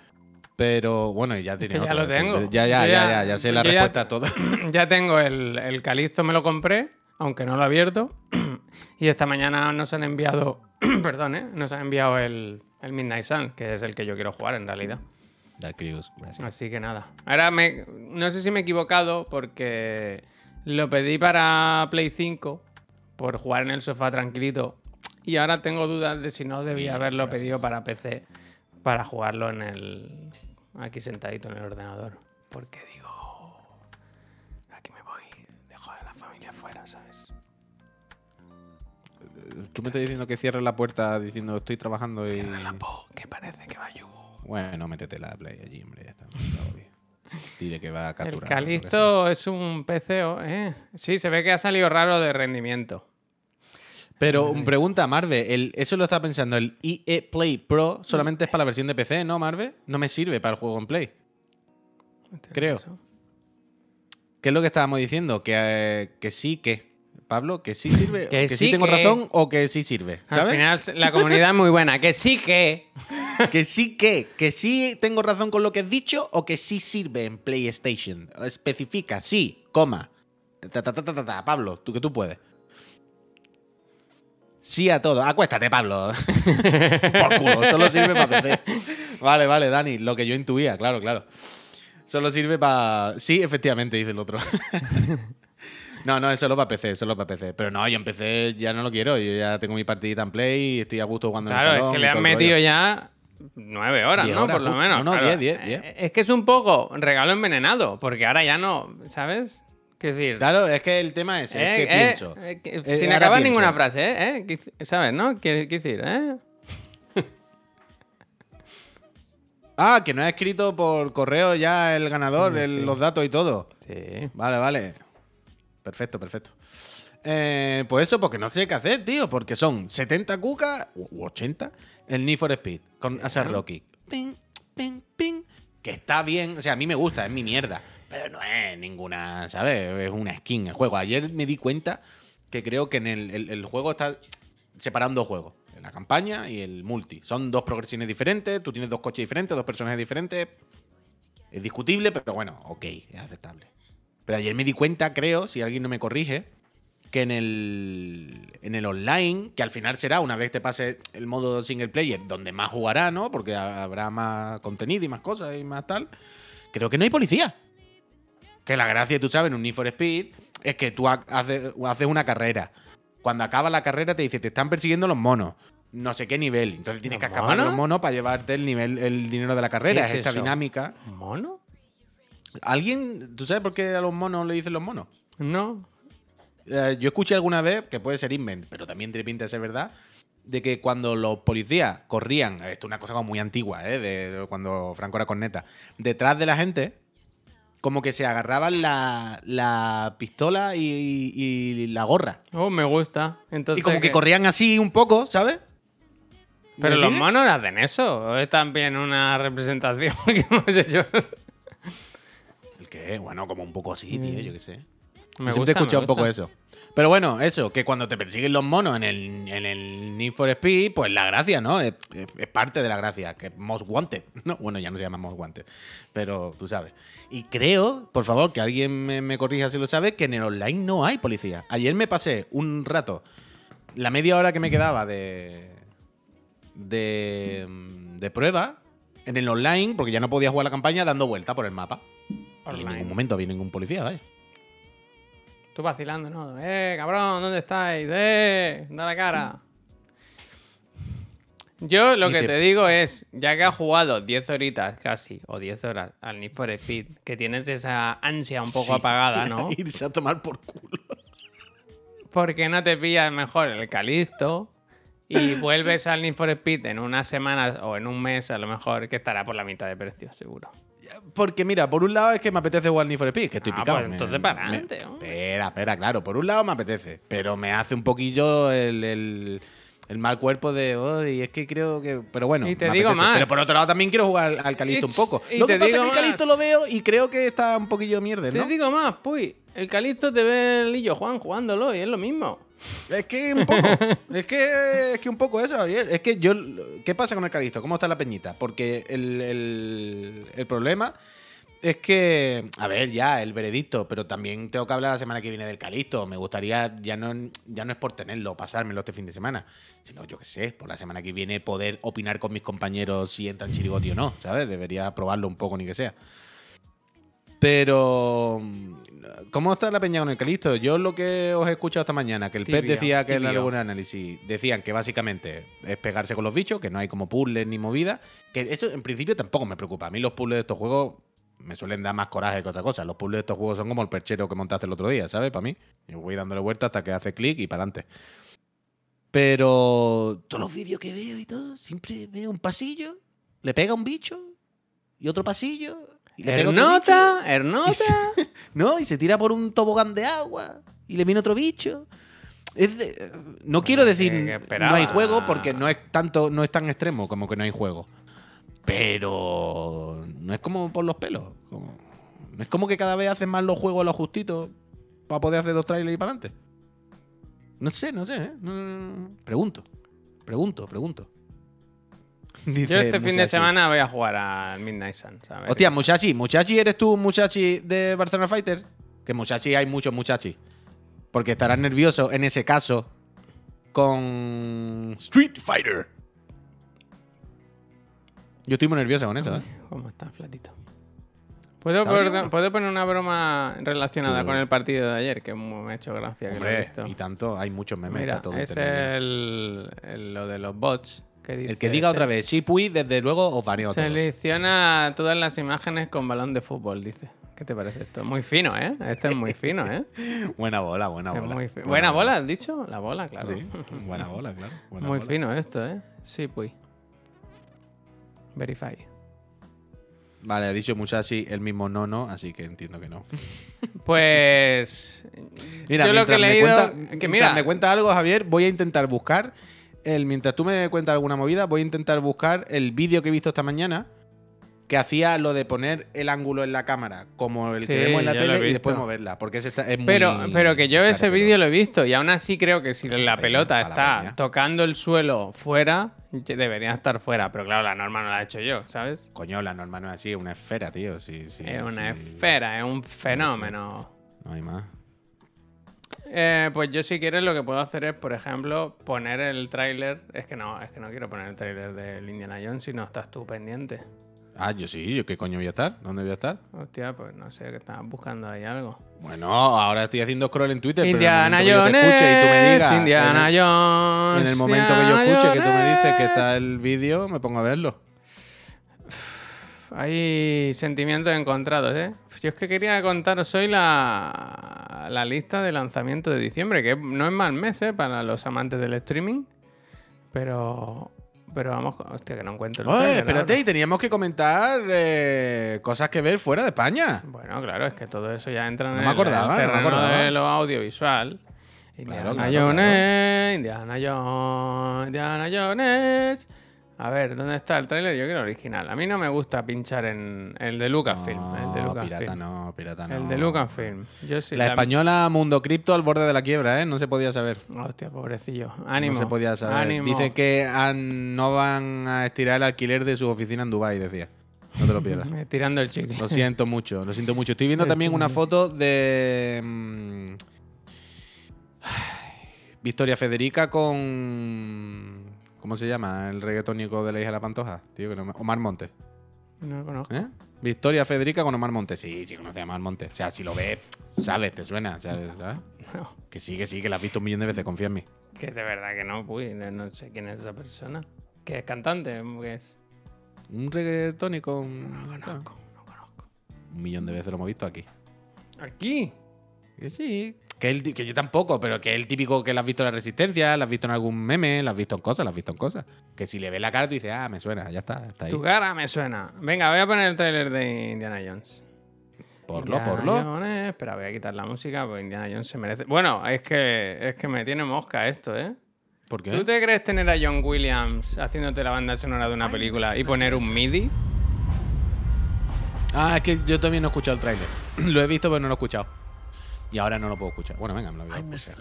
Pero bueno, y ya tienes ya otro, lo ¿eh? tengo. Ya, ya, ya, ya- ya, ya sé la ya- respuesta a todo. ya tengo el, el Calisto, me lo compré, aunque no lo he abierto. y esta mañana nos han enviado, perdón, ¿eh? nos han enviado el, el Midnight Sun, que es el que yo quiero jugar en realidad. Dark gracias. Así que nada. Ahora me, no sé si me he equivocado porque lo pedí para Play 5 por jugar en el sofá tranquilito y ahora tengo dudas de si no debía haberlo pedido para PC para jugarlo en el aquí sentadito en el ordenador. Porque digo, aquí me voy, dejo a la familia fuera, ¿sabes? Tú me estás diciendo que cierres la puerta diciendo estoy trabajando y. Cierra la po, que parece que va Yugo. Bueno, métete la play allí, hombre, ya está. Dile que va a El capturar. que Calisto es un PCO, ¿eh? Sí, se ve que ha salido raro de rendimiento. Pero un pregunta, Marve, el, eso lo estaba pensando, el EA Play Pro solamente es para la versión de PC, ¿no, Marve? No me sirve para el juego en Play. Creo. ¿Qué es lo que estábamos diciendo? Que, eh, que sí, que. Pablo, que sí sirve, Que que, sí sí tengo que- razón o que sí sirve, Al final la comunidad es muy buena. Que sí que... Que sí que, que sí tengo razón con lo que has dicho o que sí sirve en PlayStation. Especifica, sí, coma. Ta, ta, ta, ta, ta, ta. Pablo, tú que tú puedes. Sí a todo. Acuéstate, Pablo. Por culo, solo sirve para PC. Vale, vale, Dani, lo que yo intuía, claro, claro. Solo sirve para. Sí, efectivamente, dice el otro. No, no, es solo para PC, solo para PC. Pero no, yo en PC ya no lo quiero. Yo ya tengo mi partidita en Play y estoy a gusto jugando en el Claro, es salón que le han metido ya nueve horas, ¿no? horas, Por lo menos. No, no, claro. diez, diez, diez. Eh, Es que es un poco regalo envenenado, porque ahora ya no, ¿sabes? Qué decir, Claro, es que el tema es, eh, es que eh, pienso. eh, que- Eh, sin acabar pienso. ninguna frase, ¿eh? ¿Eh? ¿Qué- ¿Sabes, no? ¿Qué, qué decir, eh? Ah, que no ha escrito por correo ya el ganador, Sí, el- sí. los datos y todo. Sí. Vale, vale. Perfecto, perfecto. Pues eso, porque no sé qué hacer, tío. Porque son 70 cucas u 80 el Need for Speed con Asar Rocky. Ping, ping, ping. Que está bien. O sea, a mí me gusta, es mi mierda. Pero no es ninguna, ¿sabes? Es una skin el juego. Ayer me di cuenta que creo que en el, juego está dos juegos. La campaña y el multi. Son dos progresiones diferentes. Tú tienes dos coches diferentes, dos personajes diferentes. Es discutible, pero bueno, ok, es aceptable. Pero ayer me di cuenta, creo, si alguien no me corrige, que en el, en el online, que al final será una vez te pase el modo single player, donde más jugará, ¿no? Porque ha- habrá más contenido y más cosas y más tal. Creo que no hay policía. Que la gracia, tú sabes, en un Need for Speed es que tú ha- haces, haces una carrera. Cuando acaba la carrera te dice, te están persiguiendo los monos. No sé qué nivel. Entonces tienes que ¿Los escapar de los monos? para llevarte el nivel, el dinero de la carrera. ¿Qué Es, es esta eso? dinámica. ¿Mono? ¿Alguien, tú sabes por qué a los monos le dicen los monos? No. Eh, yo escuché alguna vez, que puede ser invent, pero también tiene pinta de ser verdad, de que cuando los policías corrían, esto es una cosa como muy antigua, ¿eh? de cuando Franco era corneta, detrás de la gente, como que se agarraban la, la pistola y, y la gorra. Oh, me gusta. Entonces, y como que corrían así un poco, ¿sabes? ¿Me Pero los monos hacen eso. ¿O es también una representación que hemos hecho? ¿El qué? Bueno, como un poco así, tío, yo qué sé. Me Yo siempre gusta, he escuchado un poco gusta. eso. Pero bueno, eso, que cuando te persiguen los monos en el, en el Need for Speed, pues la gracia, ¿no? Es, es- es parte de la gracia, que Most Wanted. No, bueno, ya no se llama Most Wanted, pero tú sabes. Y creo, por favor, que alguien me, me corrija si lo sabe, que en el online no hay policía. Ayer me pasé un rato, la media hora que me quedaba de, de, de prueba, en el online, porque ya no podía jugar la campaña, dando vuelta por el mapa. Y en ningún momento había ningún policía, ¿vale? Tú vacilando, ¿no? ¡Eh, cabrón! ¿Dónde estáis? ¡Eh! ¡Da la cara! Yo lo que te digo es, ya que has jugado 10 horitas casi, o 10 horas al Need for Speed, que tienes esa ansia un poco Sí. apagada, ¿no? Irse a tomar por culo. ¿Por qué no te pillas mejor el Calisto y vuelves al Need for Speed en unas semanas o en un mes a lo mejor, que estará por la mitad de precio, seguro? Porque mira, por un lado es que me apetece jugar Need for Speed, que estoy Ah, picado. pues entonces me- para adelante. Espera, espera, claro. Por un lado me apetece, pero me hace un poquillo el, el- el mal cuerpo de, "Ay, es que creo que... Pero bueno, Y te me digo apetece. más. Pero por otro lado también quiero jugar al, al Calisto un poco. y Lo que pasa es que el Calisto lo veo y creo que está un poquillo mierder, ¿no? Te digo más, puy. El Calisto te ve el Lillo Juan jugándolo y es lo mismo. Es que un poco. es, que, es que un poco eso, Javier. Es que yo. ¿Qué pasa con el Calisto? ¿Cómo está la peñita? Porque el, el- el problema es que. A ver, ya, el veredicto, pero también tengo que hablar la semana que viene del Calisto. Me gustaría, ya no, ya no es por tenerlo, pasármelo este fin de semana, sino yo qué sé, por la semana que viene poder opinar con mis compañeros si entra en Chirigoti o no, ¿sabes? Debería probarlo un poco, ni que sea. Pero. ¿Cómo está la peña con el Calisto? Yo lo que os he escuchado esta mañana, que el Pep decía que en algún análisis decían que básicamente es pegarse con los bichos, que no hay como puzzles ni movida. Que eso en principio tampoco me preocupa. A mí los puzzles de estos juegos me suelen dar más coraje que otra cosa. Los puzzles de estos juegos son como el perchero que montaste el otro día, ¿sabes? Para mí. Yo voy dándole vuelta hasta que hace clic y para adelante. Pero todos los vídeos que veo y todo, siempre veo un pasillo, le pega un bicho y otro pasillo. Y le pega otro bicho. Ernota, Ernota. ¿no? Y se tira por un tobogán de agua y le viene otro bicho. Es de- no quiero decir esperaba. no hay juego porque no es tanto, no es tan extremo como que no hay juego. Pero no es como por los pelos. como- no es como que cada vez hacen más los juegos los justitos para poder hacer dos trailers y para adelante. No sé, no sé, ¿eh? No, no, no. Pregunto, pregunto, pregunto. Dice Yo este fin de semana voy a jugar al Midnight Sun, ¿sabes? Hostia, Muchachi, Muchachi, ¿eres tú un Muchachi de Barcelona Fighter? Que Muchachi hay muchos Muchachi. Porque estarás nervioso en ese caso con Street Fighter. Yo estoy muy nervioso con eso, ¿eh? ¿Cómo está, flatito? ¿Puedo, ¿Está poner-? ¿Puedo poner una broma relacionada con el partido de ayer? Que me ha hecho gracia que lo he visto. y tanto, hay muchos memes. Mira, todo es el, el- lo de los bots. Dice, El que diga otra vez, Shipui, desde luego os baneo. Selecciona todas las imágenes con balón de fútbol, dice. ¿Qué te parece esto? Muy fino, ¿eh? Este es muy fino, ¿eh? Buena bola, buena bola. muy fi- Buena bola, ¿has dicho? La bola, claro. Sí, buena bola, claro. buena muy bola. fino esto, ¿eh? Pues. Verify. Vale, ha dicho Musashi el mismo no, no, así que entiendo que no. Pues. Mira, yo lo que he leído. cuenta- que mira. me cuenta algo, Javier, voy a intentar buscar. El, mientras tú me cuentas alguna movida, voy a intentar buscar el vídeo que he visto esta mañana que hacía lo de poner el ángulo en la cámara como el Sí, que vemos en la tele y después moverla. Porque ese está, es muy Pero, pero que yo ese vídeo lo he visto y aún así creo que si la pelota está peña. tocando el suelo fuera, debería estar fuera. Pero claro, la norma no la he hecho yo, ¿sabes? Coño, la norma no es así, es una esfera, tío. Sí, sí, es una esfera, es un fenómeno. No hay más. Eh, pues yo si quieres lo que puedo hacer es, por ejemplo, poner el tráiler. Es que no, es que no quiero poner el tráiler del Indiana Jones si no estás tú pendiente. Ah, yo sí, yo qué coño voy a estar, ¿dónde voy a estar? Hostia, pues no sé, que estabas buscando ahí algo. Bueno, ahora estoy haciendo scroll en Twitter, Indiana pero en el momento que yo te Jones, escuche y tú me digas, Indiana en el- Jones. En el momento que yo escuche que tú me dices que Jones. está el vídeo, me pongo a verlo. Hay sentimientos encontrados, ¿eh? Yo es que quería contaros hoy la, la lista de lanzamiento de diciembre, que no es mal mes, ¿eh? Para los amantes del streaming. Pero. Pero vamos, hostia, que no encuentro el Oye, trailer espérate, ahora. y teníamos que comentar eh, cosas que ver fuera de España. Bueno, claro, es que todo eso ya entra No en me el- acordaba, el no me terreno acordaba. de lo audiovisual. Indiana claro, Jones, Indiana Jones, Indiana Jones. A ver, ¿dónde está el tráiler? Yo quiero el original. A mí no me gusta pinchar en el de Lucasfilm. el de No, Lucasfilm. pirata no, pirata no. El de Lucasfilm. Yo sí. La española Mundo Cripto al borde de la quiebra, ¿eh? No se podía saber. Hostia, pobrecillo. Ánimo. No se podía saber. Ánimo. Dice que han- no van a estirar el alquiler de su oficina en Dubai, decía. No te lo pierdas. Tirando el chicle. Lo siento mucho, lo siento mucho. Estoy viendo también una foto de mm, Victoria Federica con ¿cómo se llama? El reggaetónico de la hija de la Pantoja, tío, que no me- Omar Montes, No lo conozco. ¿eh? Victoria Federica con Omar Montes. Sí, sí conoce a Omar Montes. O sea, si lo ves, sabes, te suena, ¿sabes? ¿sabes? No, Que sí, que sí, que la has visto un millón de veces, confía en mí. que de verdad que no, uy, no, sé quién es esa persona. ¿Qué es cantante? ¿Qué es? Un reggaetónico un, No conozco, no conozco. un millón de veces lo hemos visto aquí. Aquí. Que sí. Que, el que yo tampoco, pero que es el típico que la has visto en la Resistencia, la has visto en algún meme, la has visto en cosas, la has visto en cosas. Que si le ves la cara, tú dices, ah, me suena, ya está, está ahí. Tu cara me suena. Venga, voy a poner el tráiler de Indiana Jones. Porlo, Indiana porlo. Jones. Espera, voy a quitar la música porque Indiana Jones se merece. Bueno, es que, es que me tiene mosca esto, ¿eh? ¿Por qué? ¿Tú te crees tener a John Williams haciéndote la banda sonora de una película y poner un MIDI? Ah, es que yo también no he escuchado el tráiler. lo he visto, pero no lo he escuchado. Y ahora no lo puedo escuchar. Bueno, venga, me lo voy a escuchar.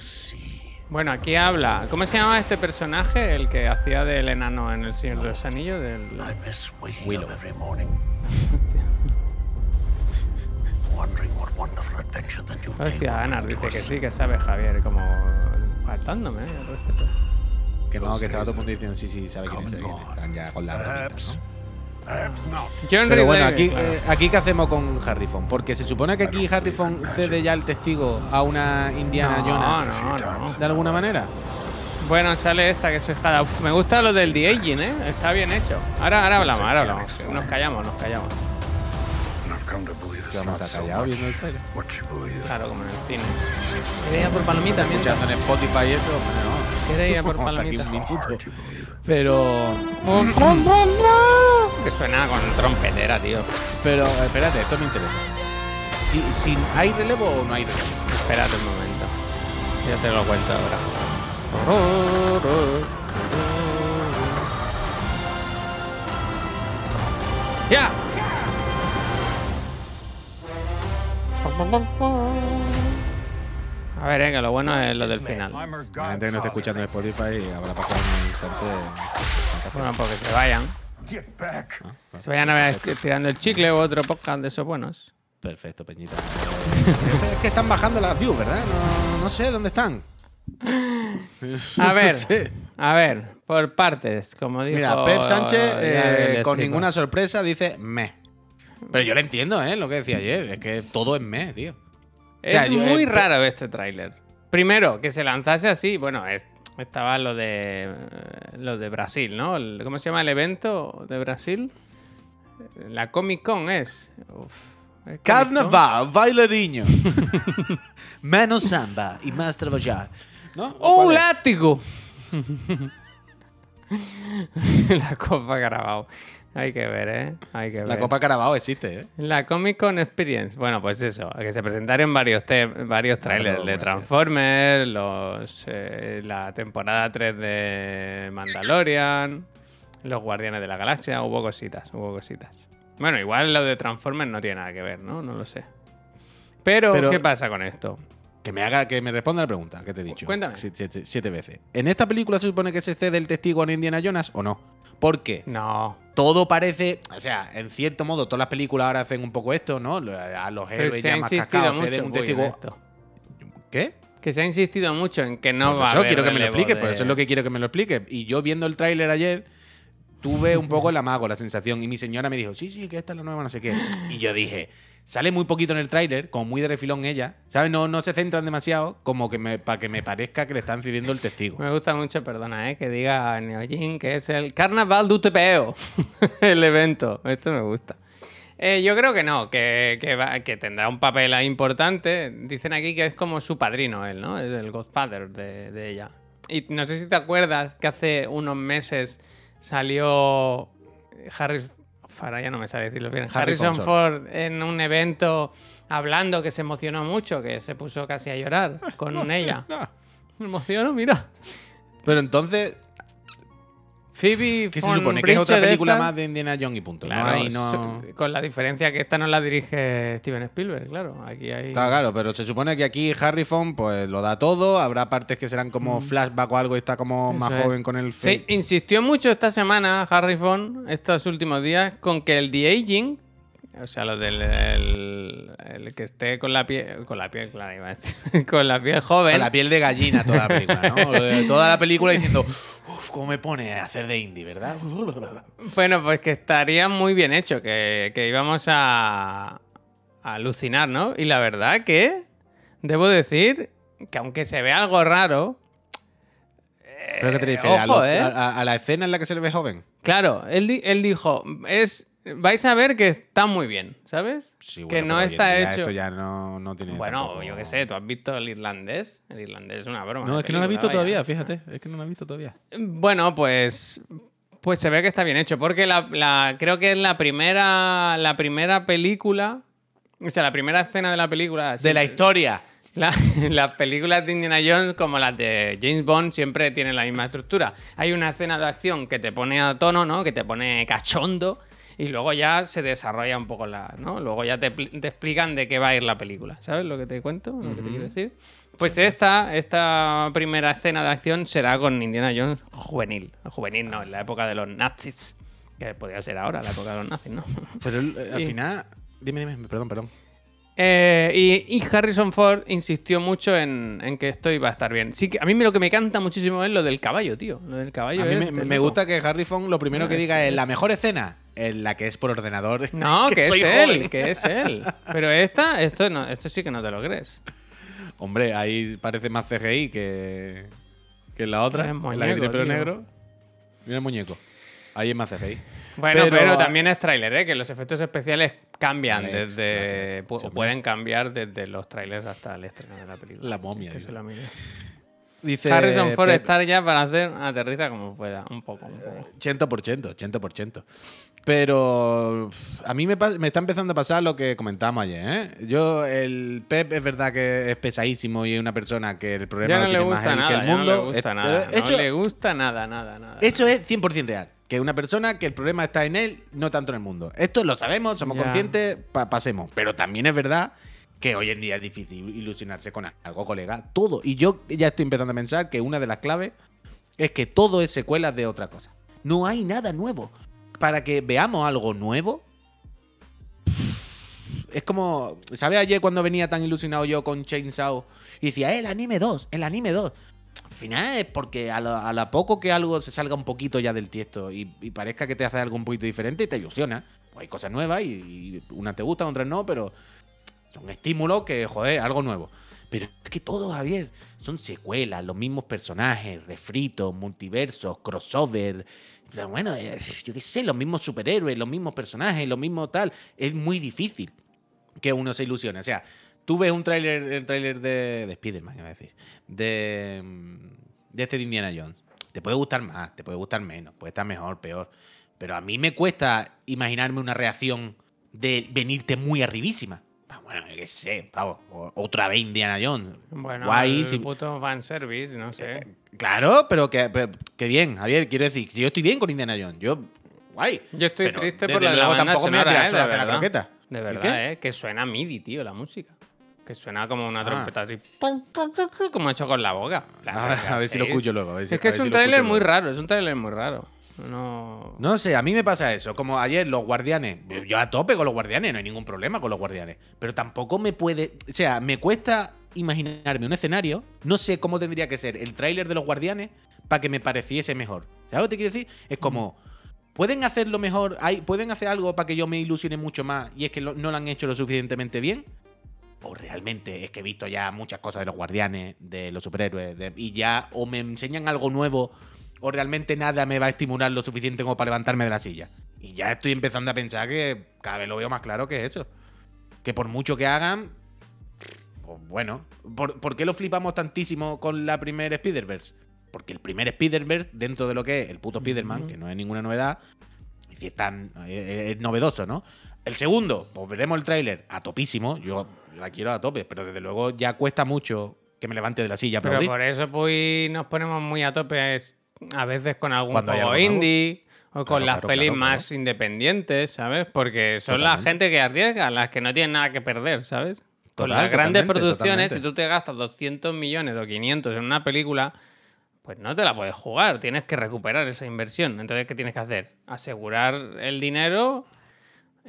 Bueno, aquí habla. ¿Cómo se llama este personaje? El que hacía del enano en El Señor de los Anillos. Del... I miss waking Willow. up every morning, wondering what wonderful adventure the new day will Hostia, Ana bring dice que sí, que sabe Javier, como faltándome, ¿eh? Que no, que estaba todo el mundo diciendo, sí, sí, sabe quién es. Están ya con la. John Pero bueno, aquí, eh, aquí ¿qué hacemos con Harrison? Porque se supone que aquí Harrison cede ya el testigo a una Indiana no, Jones. no, no. ¿De alguna manera? Bueno, sale esta que es espada. Uf, me gusta lo del de-aging, ¿eh? Está bien hecho. Ahora, ahora hablamos, ahora hablamos. Nos callamos, nos callamos. Vamos a viendo el trailer. Claro, como en el cine. ¿Quieres ir a por palomitas mientras? En Spotify y eso, no. ¿Quieres ir a por palomitas? Pero. Que suena con trompetera, tío. Pero, espérate, esto me interesa. Si, si ¿Hay relevo o no hay relevo? Espérate un momento. Ya te lo cuento ahora. ¡Ya! A ver, eh, que lo bueno es lo del final. La gente que no está escuchando en Spotify habrá pasado un instante. Bueno, porque se vayan. Get back. Se vayan a ver tirando el chicle o otro podcast de esos buenos. Perfecto, Peñita. Eh, es que están bajando las views, ¿verdad? No, no sé dónde están. A ver, No sé. a ver, por partes, como dijo. Mira, Pep Sánchez, eh, con ninguna sorpresa, dice me. Pero yo le entiendo, ¿eh? Lo que decía ayer. Es que todo es me, tío. Es sea, yo- muy eh, raro este tráiler. Primero, que se lanzase así. Bueno, es- estaba lo de eh, lo de Brasil, ¿no? ¿Cómo se llama el evento de Brasil? La Comic Con es. Uf, ¿es Comic Con? Carnaval, bailariño. Menos samba y más trabajar. ¿No? ¡Oh, un látigo! la Copa Carabao. Hay que ver, ¿eh? Hay que ver. La Copa Carabao existe, ¿eh? La Comic Con Experience. Bueno, pues eso, que se presentaron varios, varios trailers Claro, de. Transformers, los, eh, la temporada 3 de Mandalorian, los Guardianes de la Galaxia, hubo cositas, hubo cositas. Bueno, igual lo de Transformers no tiene nada que ver, ¿no? No lo sé. Pero, Pero- ¿qué pasa con esto? Que me haga, que me responda la pregunta que te he dicho. Cuéntame. Si- Siete, siete veces. ¿En esta película se supone que se cede el testigo a Indiana Jones o no? Porque No. Todo parece. O sea, en cierto modo, todas las películas ahora hacen un poco esto, ¿no? A los héroes ya más cascados un testigo. esto. ¿Qué? Que se ha insistido mucho en que no va a eso haber quiero que me lo explique, de- por eso es lo que quiero que me lo explique. Y yo viendo el tráiler ayer, tuve un poco el amago, la sensación. Y mi señora me dijo, sí, sí, que esta es la nueva, no sé qué. Y yo dije, sale muy poquito en el tráiler, como muy de refilón ella. ¿Sabes? No, no se centran demasiado, como que para que me parezca que le están cediendo el testigo. Me gusta mucho, perdona, ¿eh? que diga Neojin que es el Carnaval du Tepeo, el evento. Esto me gusta. Eh, yo creo que no, que, que, va- que tendrá un papel ahí importante. Dicen aquí que es como su padrino él, ¿no? Es el Godfather de, de ella. Y no sé si te acuerdas que hace unos meses salió Harry... Ahora ya no me sabe decirlo bien. Harrison Harrison Ford en un evento hablando que se emocionó mucho, que se puso casi a llorar con ella. Me emociono, mira. Pero entonces, Phoebe ¿qué se supone? Que es otra película esta- más de Indiana Jones y punto. Claro, no hay, no... con la diferencia que esta no la dirige Steven Spielberg, claro. Aquí hay. Claro, claro, pero se supone que aquí Harrison pues lo da todo, habrá partes que serán como flashback o algo y está como más Mm. Joven con el Se fake. insistió mucho esta semana, Harry Fon, estos últimos días, con que el de-aging, o sea, lo del el, el que esté con la piel, con la piel decir, con la piel joven. Con la piel de gallina toda la película, ¿no? Eh, toda la película diciendo, uff, cómo me pone a hacer de indie, ¿verdad? Bueno, pues que estaría muy bien hecho, que, que íbamos a, a alucinar, ¿no? Y la verdad que debo decir que aunque se ve algo raro, ¿Pero qué te refieres? ¿A, ojo, ¿eh? a- la escena en la que se le ve joven? claro, él, él dijo, es vais a ver que está muy bien, ¿sabes? Sí, que bueno, no hoy en está hecho... Esto ya no, no tiene. Bueno, tampoco- yo qué sé, ¿tú has visto el irlandés? El irlandés es una broma. No, es que no la he visto vaya. todavía, fíjate. Es que no la he visto todavía. Bueno, pues. Pues se ve que está bien hecho. Porque la, la- creo que es la primera. La primera película. O sea, la primera escena de la película. De la historia. la- las películas de Indiana Jones, como las de James Bond, siempre tienen la misma estructura. Hay una escena de acción que te pone a tono, ¿no? Que te pone cachondo. Y luego ya se desarrolla un poco la. ¿no? Luego ya te, te explican de qué va a ir la película. ¿Sabes lo que te cuento? Lo que te quiero decir. Pues esta, esta primera escena de acción será con Indiana Jones juvenil. Juvenil no, en la época de los nazis. Que podría ser ahora, la época de los nazis, ¿no? Pero eh, al Y- final. Dime, dime, perdón, perdón. Eh, y, y Harrison Ford insistió mucho en, en que esto iba a estar bien. Sí que a mí me- lo que me canta muchísimo es lo del caballo, tío. Lo del caballo A mí me, me gusta que Harry Fong lo primero que diga es la mejor escena. En la que es por ordenador. No, que, es él, joven. que es él. Pero esta, esto, no, esto sí que no te lo crees. Hombre, ahí parece más CGI que, que la otra. Es en la que muñeco, tiene pelo tío. negro. Mira el muñeco. Ahí es más CGI. Bueno, pero, Pero- también es tráiler, ¿eh? Que los efectos especiales cambian Vale, desde... pueden cambiar desde los trailers hasta el estreno de la película. La momia, Que se lo mire. Dice Harrison Ford Pep- estar ya para hacer aterriza como pueda. Un poco, un poco. 100%, 100%. Pero a mí me, está empezando a pasar lo que comentábamos ayer. ¿eh? Yo, el Pep es verdad que es pesadísimo y es una persona que el problema lo no le tiene más nada, que el mundo. no le gusta Es- nada. eso, No le gusta nada, nada, nada. eso es 100% real. Que una persona que el problema está en él, no tanto en el mundo. Esto lo sabemos, somos Ya. conscientes, pa- pasemos. Pero también es verdad que hoy en día es difícil ilusionarse con algo, colega. Todo. Y yo ya estoy empezando a pensar que una de las claves es que todo es secuela de otra cosa. No hay nada nuevo. Para que veamos algo nuevo. Es como. ¿Sabes ayer cuando venía tan ilusionado yo con Chainsaw? Y decía, "Eh, el anime 2, el anime 2. Al final es porque a lo, a poco que algo se salga un poquito ya del tiesto y, y parezca que te hace algo un poquito diferente, te ilusiona. Pues hay cosas nuevas y, y unas te gustan, otras no, pero son estímulos que, joder, algo nuevo. Pero es que todo, Javier, son secuelas, los mismos personajes, refritos, multiversos, crossover. Bueno, eh, yo qué sé, los mismos superhéroes, los mismos personajes, lo mismo tal. Es muy difícil que uno se ilusione. O sea, tú ves un tráiler, el tráiler de, de Spider-Man, iba a decir, de, mm, de este de Indiana Jones. Te puede gustar más, te puede gustar menos, puede estar mejor, peor. Pero a mí me cuesta imaginarme una reacción de venirte muy arribísima. Ah, Bueno, qué sé, pavo. Otra vez Indiana Jones. Bueno, Guay, el sí. puto fanservice, no sé. Claro, pero que, pero que bien, Javier. Quiero decir, yo estoy bien con Indiana Jones. Yo, guay. Yo estoy Pero triste por la, la luego banda tampoco me voy a tirar eh, de la croqueta. De ¿El verdad, eh, que suena MIDI, tío, la música. Que suena como una Ah. trompeta así, pum, pum, como hecho con la boca. La A ver, verdad, a ver si lo escucho luego. a ver si- Es que es si un lo tráiler muy luego. raro, es un tráiler muy raro. No... No sé, a mí me pasa eso. Como ayer, los guardianes. Yo a tope con los guardianes, no hay ningún problema con los guardianes. Pero tampoco me puede. O sea, me cuesta imaginarme un escenario. No sé cómo tendría que ser el tráiler de los guardianes para que me pareciese mejor. ¿Sabes lo que te quiero decir? Es como. ¿Pueden hacerlo mejor? ¿Hay, ¿Pueden hacer algo para que yo me ilusione mucho más? Y es que lo- no lo han hecho lo suficientemente bien. O realmente es que he visto ya muchas cosas de los guardianes, de los superhéroes, de- y ya o me enseñan algo nuevo, o realmente nada me va a estimular lo suficiente como para levantarme de la silla. Y ya estoy empezando a pensar que cada vez lo veo más claro que es eso. Que por mucho que hagan, pues bueno, ¿por, por qué lo flipamos tantísimo con la primera Spider-Verse? Porque el primer Spider-Verse, dentro de lo que es el puto Spider-Man, que no es ninguna novedad, es tan, es, es novedoso, ¿no? El segundo, pues veremos el tráiler a topísimo. Yo la quiero a tope, pero desde luego ya cuesta mucho que me levante de la silla. Pero aplaudir. por eso pues nos ponemos muy a tope a veces con algún Cuando juego nuevo. indie o con Claro, las claro, pelis claro, más independientes, ¿sabes? Porque son la Totalmente. gente que arriesga, las que no tienen nada que perder, ¿sabes? Con las grandes producciones, totalmente. si tú te gastas 200 millones o 500 en una película, pues no te la puedes jugar, tienes que recuperar esa inversión. Entonces, ¿qué tienes que hacer? Asegurar el dinero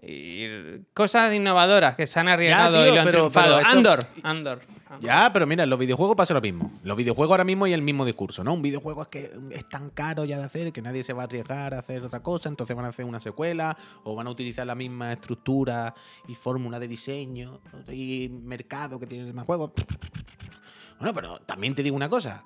y cosas innovadoras que se han arriesgado tío, y lo han pero- triunfado. pero esto- Andor, Andor. Ya, pero mira, en los videojuegos pasa lo mismo. Los videojuegos ahora mismo y el mismo discurso, ¿no? Un videojuego es que es tan caro ya de hacer que nadie se va a arriesgar a hacer otra cosa, entonces van a hacer una secuela o van a utilizar la misma estructura y fórmula de diseño y mercado que tiene el más juego. Bueno, pero también te digo una cosa.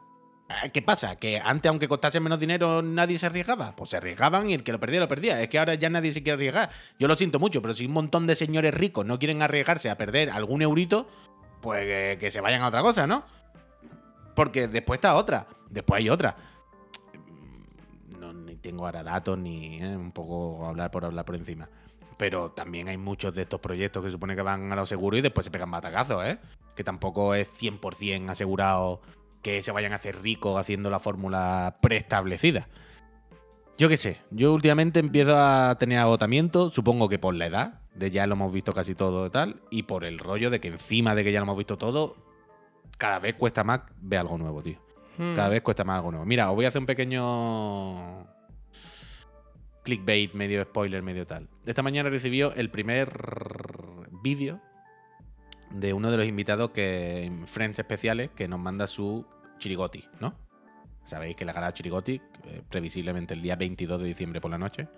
Eh, ¿Qué pasa? Que antes, aunque costase menos dinero, nadie se arriesgaba. Pues se arriesgaban y el que lo perdía, lo perdía. Es que ahora ya nadie se quiere arriesgar. Yo lo siento mucho, pero si un montón de señores ricos no quieren arriesgarse a perder algún eurito, pues que, se vayan a otra cosa, ¿no? Porque después está otra. Después hay otra. No, ni tengo ahora datos ni eh, un poco hablar por hablar por encima. Pero también hay muchos de estos proyectos que supone que van a lo seguro y después se pegan batacazos, ¿eh? Que tampoco es 100% asegurado que se vayan a hacer ricos haciendo la fórmula preestablecida. Yo qué sé, yo últimamente empiezo a tener agotamiento, supongo que por la edad, de ya lo hemos visto casi todo y tal, y por el rollo de que encima de que ya lo hemos visto todo, cada vez cuesta más ver algo nuevo, tío. Hmm. Cada vez cuesta más algo nuevo. Mira, os voy a hacer un pequeño clickbait, medio spoiler, medio tal. Esta mañana recibió el primer vídeo de uno de los invitados que en Friends especiales que nos manda su chirigoti, ¿no? Sabéis que la gala Chirigoti, eh, previsiblemente el día 22 de diciembre por la noche,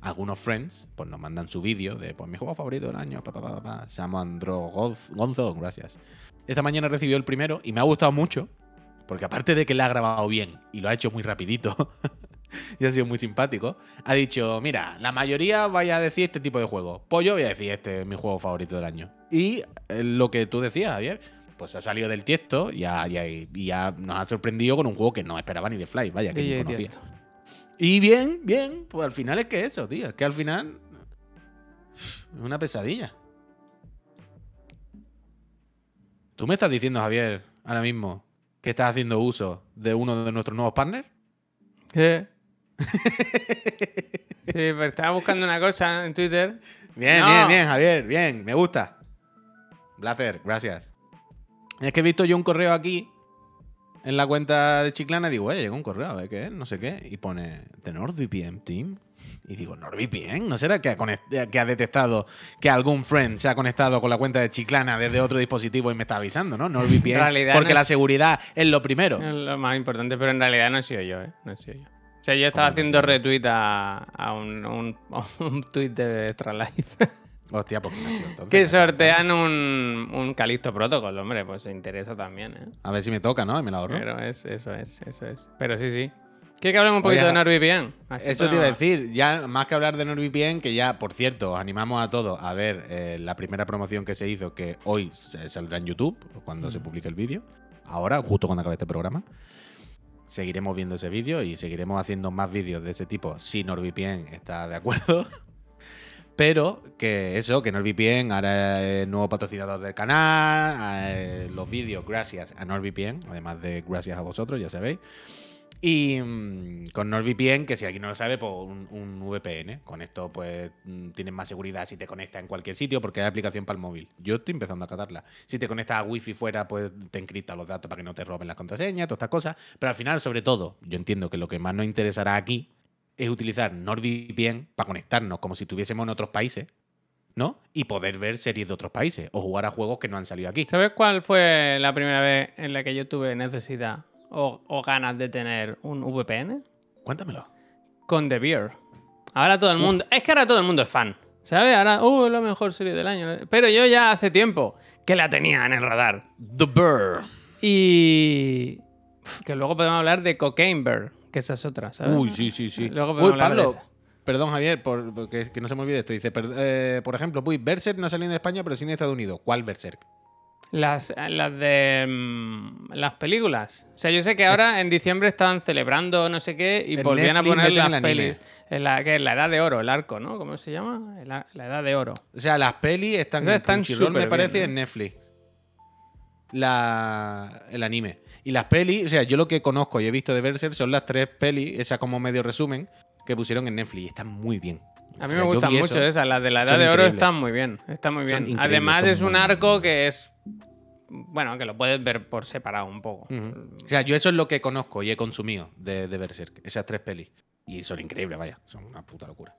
algunos friends pues nos mandan su vídeo de pues mi juego favorito del año, pa, pa, se llama Andro Gonzo, gracias. Esta mañana recibió el primero y me ha gustado mucho, porque aparte de que le ha grabado bien y lo ha hecho muy rapidito, y ha sido muy simpático, ha dicho, mira, la mayoría vaya a decir este tipo de juego, pues yo voy a decir este es mi juego favorito del año. Y eh, lo que tú decías, Javier, pues ha salido del tiesto y ya, ya- y ya nos ha sorprendido con un juego que no esperaba ni de Fly, vaya, que ni conocía. Tiesto. Y bien, bien, pues al final es que eso, tío. Es que al final. Es una pesadilla. ¿Tú me estás diciendo, Javier, ahora mismo, que estás haciendo uso de uno de nuestros nuevos partners? ¿Qué? Sí, pero estaba buscando una cosa en Twitter. Bien, No. bien, bien, Javier, bien, me gusta. Blazer, gracias. Es que he visto yo un correo aquí en la cuenta de Chiclana y digo, oye, llegó un correo, a ver qué es, no sé qué. Y pone, ¿de NordVPN Team? Y digo, ¿NordVPN? ¿No será que ha, conect- que ha detectado que algún friend se ha conectado con la cuenta de Chiclana desde otro dispositivo y me está avisando, ¿no? NordVPN. Porque no la es- seguridad es lo primero. Es lo más importante, pero en realidad no he sido yo, ¿eh? No he sido yo. O sea, yo estaba ¿Cómo no haciendo retweet a, a un, un, a un tweet de Extra Life Hostia, pues ¿quién ha sido entonces? que sortean un, un Calixto Protocol, hombre, pues se interesa también, ¿eh? A ver si me toca, ¿no? Y me la ahorro. Pero es, eso es, eso es. Pero sí, sí. ¿Quieres que hablemos un Oye, poquito de NordVPN? Así Eso te iba a decir, ya más que hablar de NordVPN, que ya, por cierto, os animamos a todos a ver eh, la primera promoción que se hizo, que hoy saldrá en YouTube, cuando se publique el vídeo. Ahora, justo cuando acabe este programa. Seguiremos viendo ese vídeo y seguiremos haciendo más vídeos de ese tipo si NordVPN está de acuerdo. Pero que eso, que NordVPN ahora es nuevo patrocinador del canal, eh, los vídeos gracias a NordVPN, además de gracias a vosotros, ya sabéis. Y mm, con NordVPN, que si alguien no lo sabe, pues un, un VPN. Con esto, pues mm, tienes más seguridad si te conectas en cualquier sitio, porque hay aplicación para el móvil. Yo estoy empezando a catarla. Si te conectas a Wi-Fi fuera, pues te encripta los datos para que no te roben las contraseñas, todas estas cosas. Pero al final, sobre todo, yo entiendo que lo que más nos interesará aquí es utilizar NordVPN para conectarnos como si estuviésemos en otros países, ¿no? Y poder ver series de otros países o jugar a juegos que no han salido aquí. ¿Sabes cuál fue la primera vez en la que yo tuve necesidad o, o ganas de tener un VPN? Cuéntamelo. Con The Beer. Ahora todo el mundo. Es que ahora todo el mundo es fan. ¿Sabes? Ahora, uh, es la mejor serie del año. Pero yo ya hace tiempo que la tenía en el radar. The Burr. Y. Que luego podemos hablar de Cocaine Bear, que esa es otra, ¿sabes? Uy, sí, sí, sí. Luego Uy, de Pablo, perdón, Javier, por, por- que, no se me olvide esto. Dice, per- eh, por ejemplo, uy, Berserk no ha salido en España, pero sí en Estados Unidos. ¿Cuál Berserk? Las, las de mm, las películas. O sea, yo sé que ahora en diciembre estaban celebrando no sé qué y En volvían a poner las anime. pelis. En la, que es la edad de oro, el arco, ¿no? ¿Cómo se llama? La, la edad de oro. O sea, las pelis están Esas en están Crunchyroll, me parece, bien, en Netflix. La, el anime. Y las pelis, o sea, yo lo que conozco y he visto de Berserk son las tres pelis, esa como medio resumen, que pusieron en Netflix. Y están muy bien. A O mí sea, me gustan mucho esas. Las de la edad de oro están muy bien. Están muy bien. Además, es un arco que es. Bueno, que lo puedes ver por separado un poco. O sea, yo eso es lo que conozco y he consumido de, de Berserk, esas tres pelis. Y son increíbles, vaya, son una puta locura.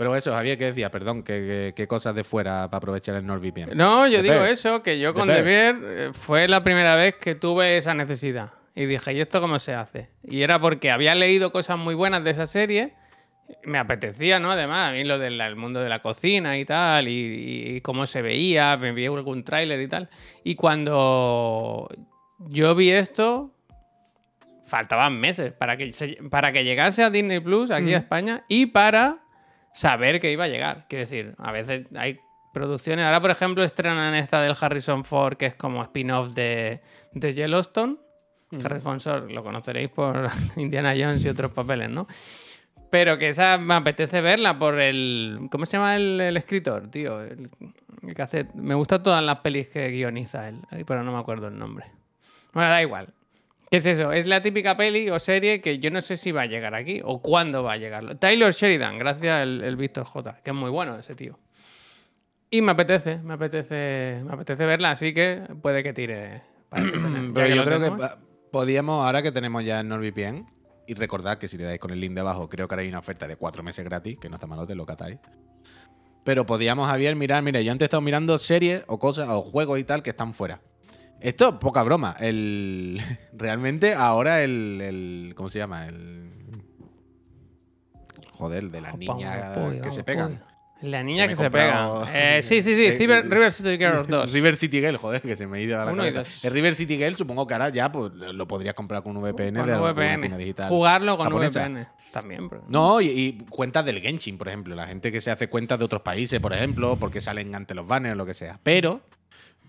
Pero eso, Javier, ¿qué decía? Perdón, ¿qué, qué- cosas de fuera para aprovechar el NordVPN? No, yo The digo Bear. eso, que yo con. The Bear eh, fue la primera vez que tuve esa necesidad. Y dije, ¿y esto cómo se hace? Y era porque había leído cosas muy buenas de esa serie. Me apetecía, ¿no? Además, a mí lo del el mundo de la cocina y tal, y, y cómo se veía, me vi algún tráiler y tal. Y cuando yo vi esto, faltaban meses para que, se- para que llegase a Disney Plus aquí a España y para saber que iba a llegar. Quiero decir, a veces hay producciones. Ahora, por ejemplo, estrenan esta del Harrison Ford, que es como spin-off de, de Yellowstone. Harrison Ford lo conoceréis por Indiana Jones y otros papeles, ¿no? Pero que esa me apetece verla por el. ¿Cómo se llama el, el escritor, tío? El, el que hace. Me gustan todas las pelis que guioniza él, pero no me acuerdo el nombre. Bueno, da igual. ¿Qué es eso? Es la típica peli o serie que yo no sé si va a llegar aquí o cuándo va a llegar. Taylor Sheridan, gracias el, el Víctor J, que es muy bueno ese tío. Y me apetece, me apetece, me apetece verla, así que puede que tire. para tener- Pero yo creo que tenemos. podíamos, ahora que tenemos ya el NordVPN, y recordad que si le dais con el link de abajo, creo que ahora hay una oferta de cuatro meses gratis, que no está malote, lo catáis. Pero podíamos, Javier, mirar, mira, yo antes he estado mirando series o cosas o juegos y tal que están fuera. Esto, poca broma. El, realmente ahora el, el- ¿Cómo se llama? El. Joder, de las niñas que se pegan. La niña que se pega. Eh, sí, sí, sí. Eh, Ciber- eh, River City Girls 2. River City Girl, joder, que se me ha ido a la Uno y cabeza. dos. El River City Girl, supongo que ahora ya pues, lo podrías comprar con un VPN Con de VPN. digital. Jugarlo con japonesa. VPN. También, bro. No, y, y cuentas del Genshin, por ejemplo. La gente que se hace cuentas de otros países, por ejemplo, porque salen ante los banners o lo que sea. Pero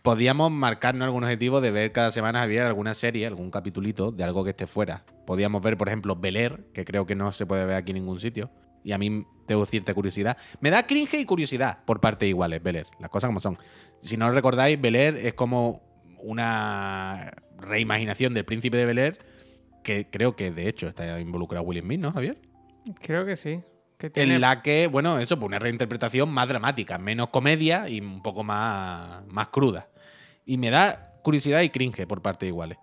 podíamos marcarnos algún objetivo de ver cada semana, Javier, alguna serie, algún capitulito de algo que esté fuera. Podíamos ver, por ejemplo, Bel Air, que creo que no se puede ver aquí en ningún sitio. Y a mí tengo cierta curiosidad. Me da cringe y curiosidad por partes iguales, Bel Air. Las cosas como son. Si no recordáis, Bel Air es como una reimaginación del príncipe de Bel Air, que creo que de hecho está involucrado Will Smith, ¿no, Javier? Creo que sí. Que tiene... En la que, bueno, eso, pues una reinterpretación más dramática, menos comedia y un poco más, más cruda. Y me da curiosidad y cringe por parte iguales.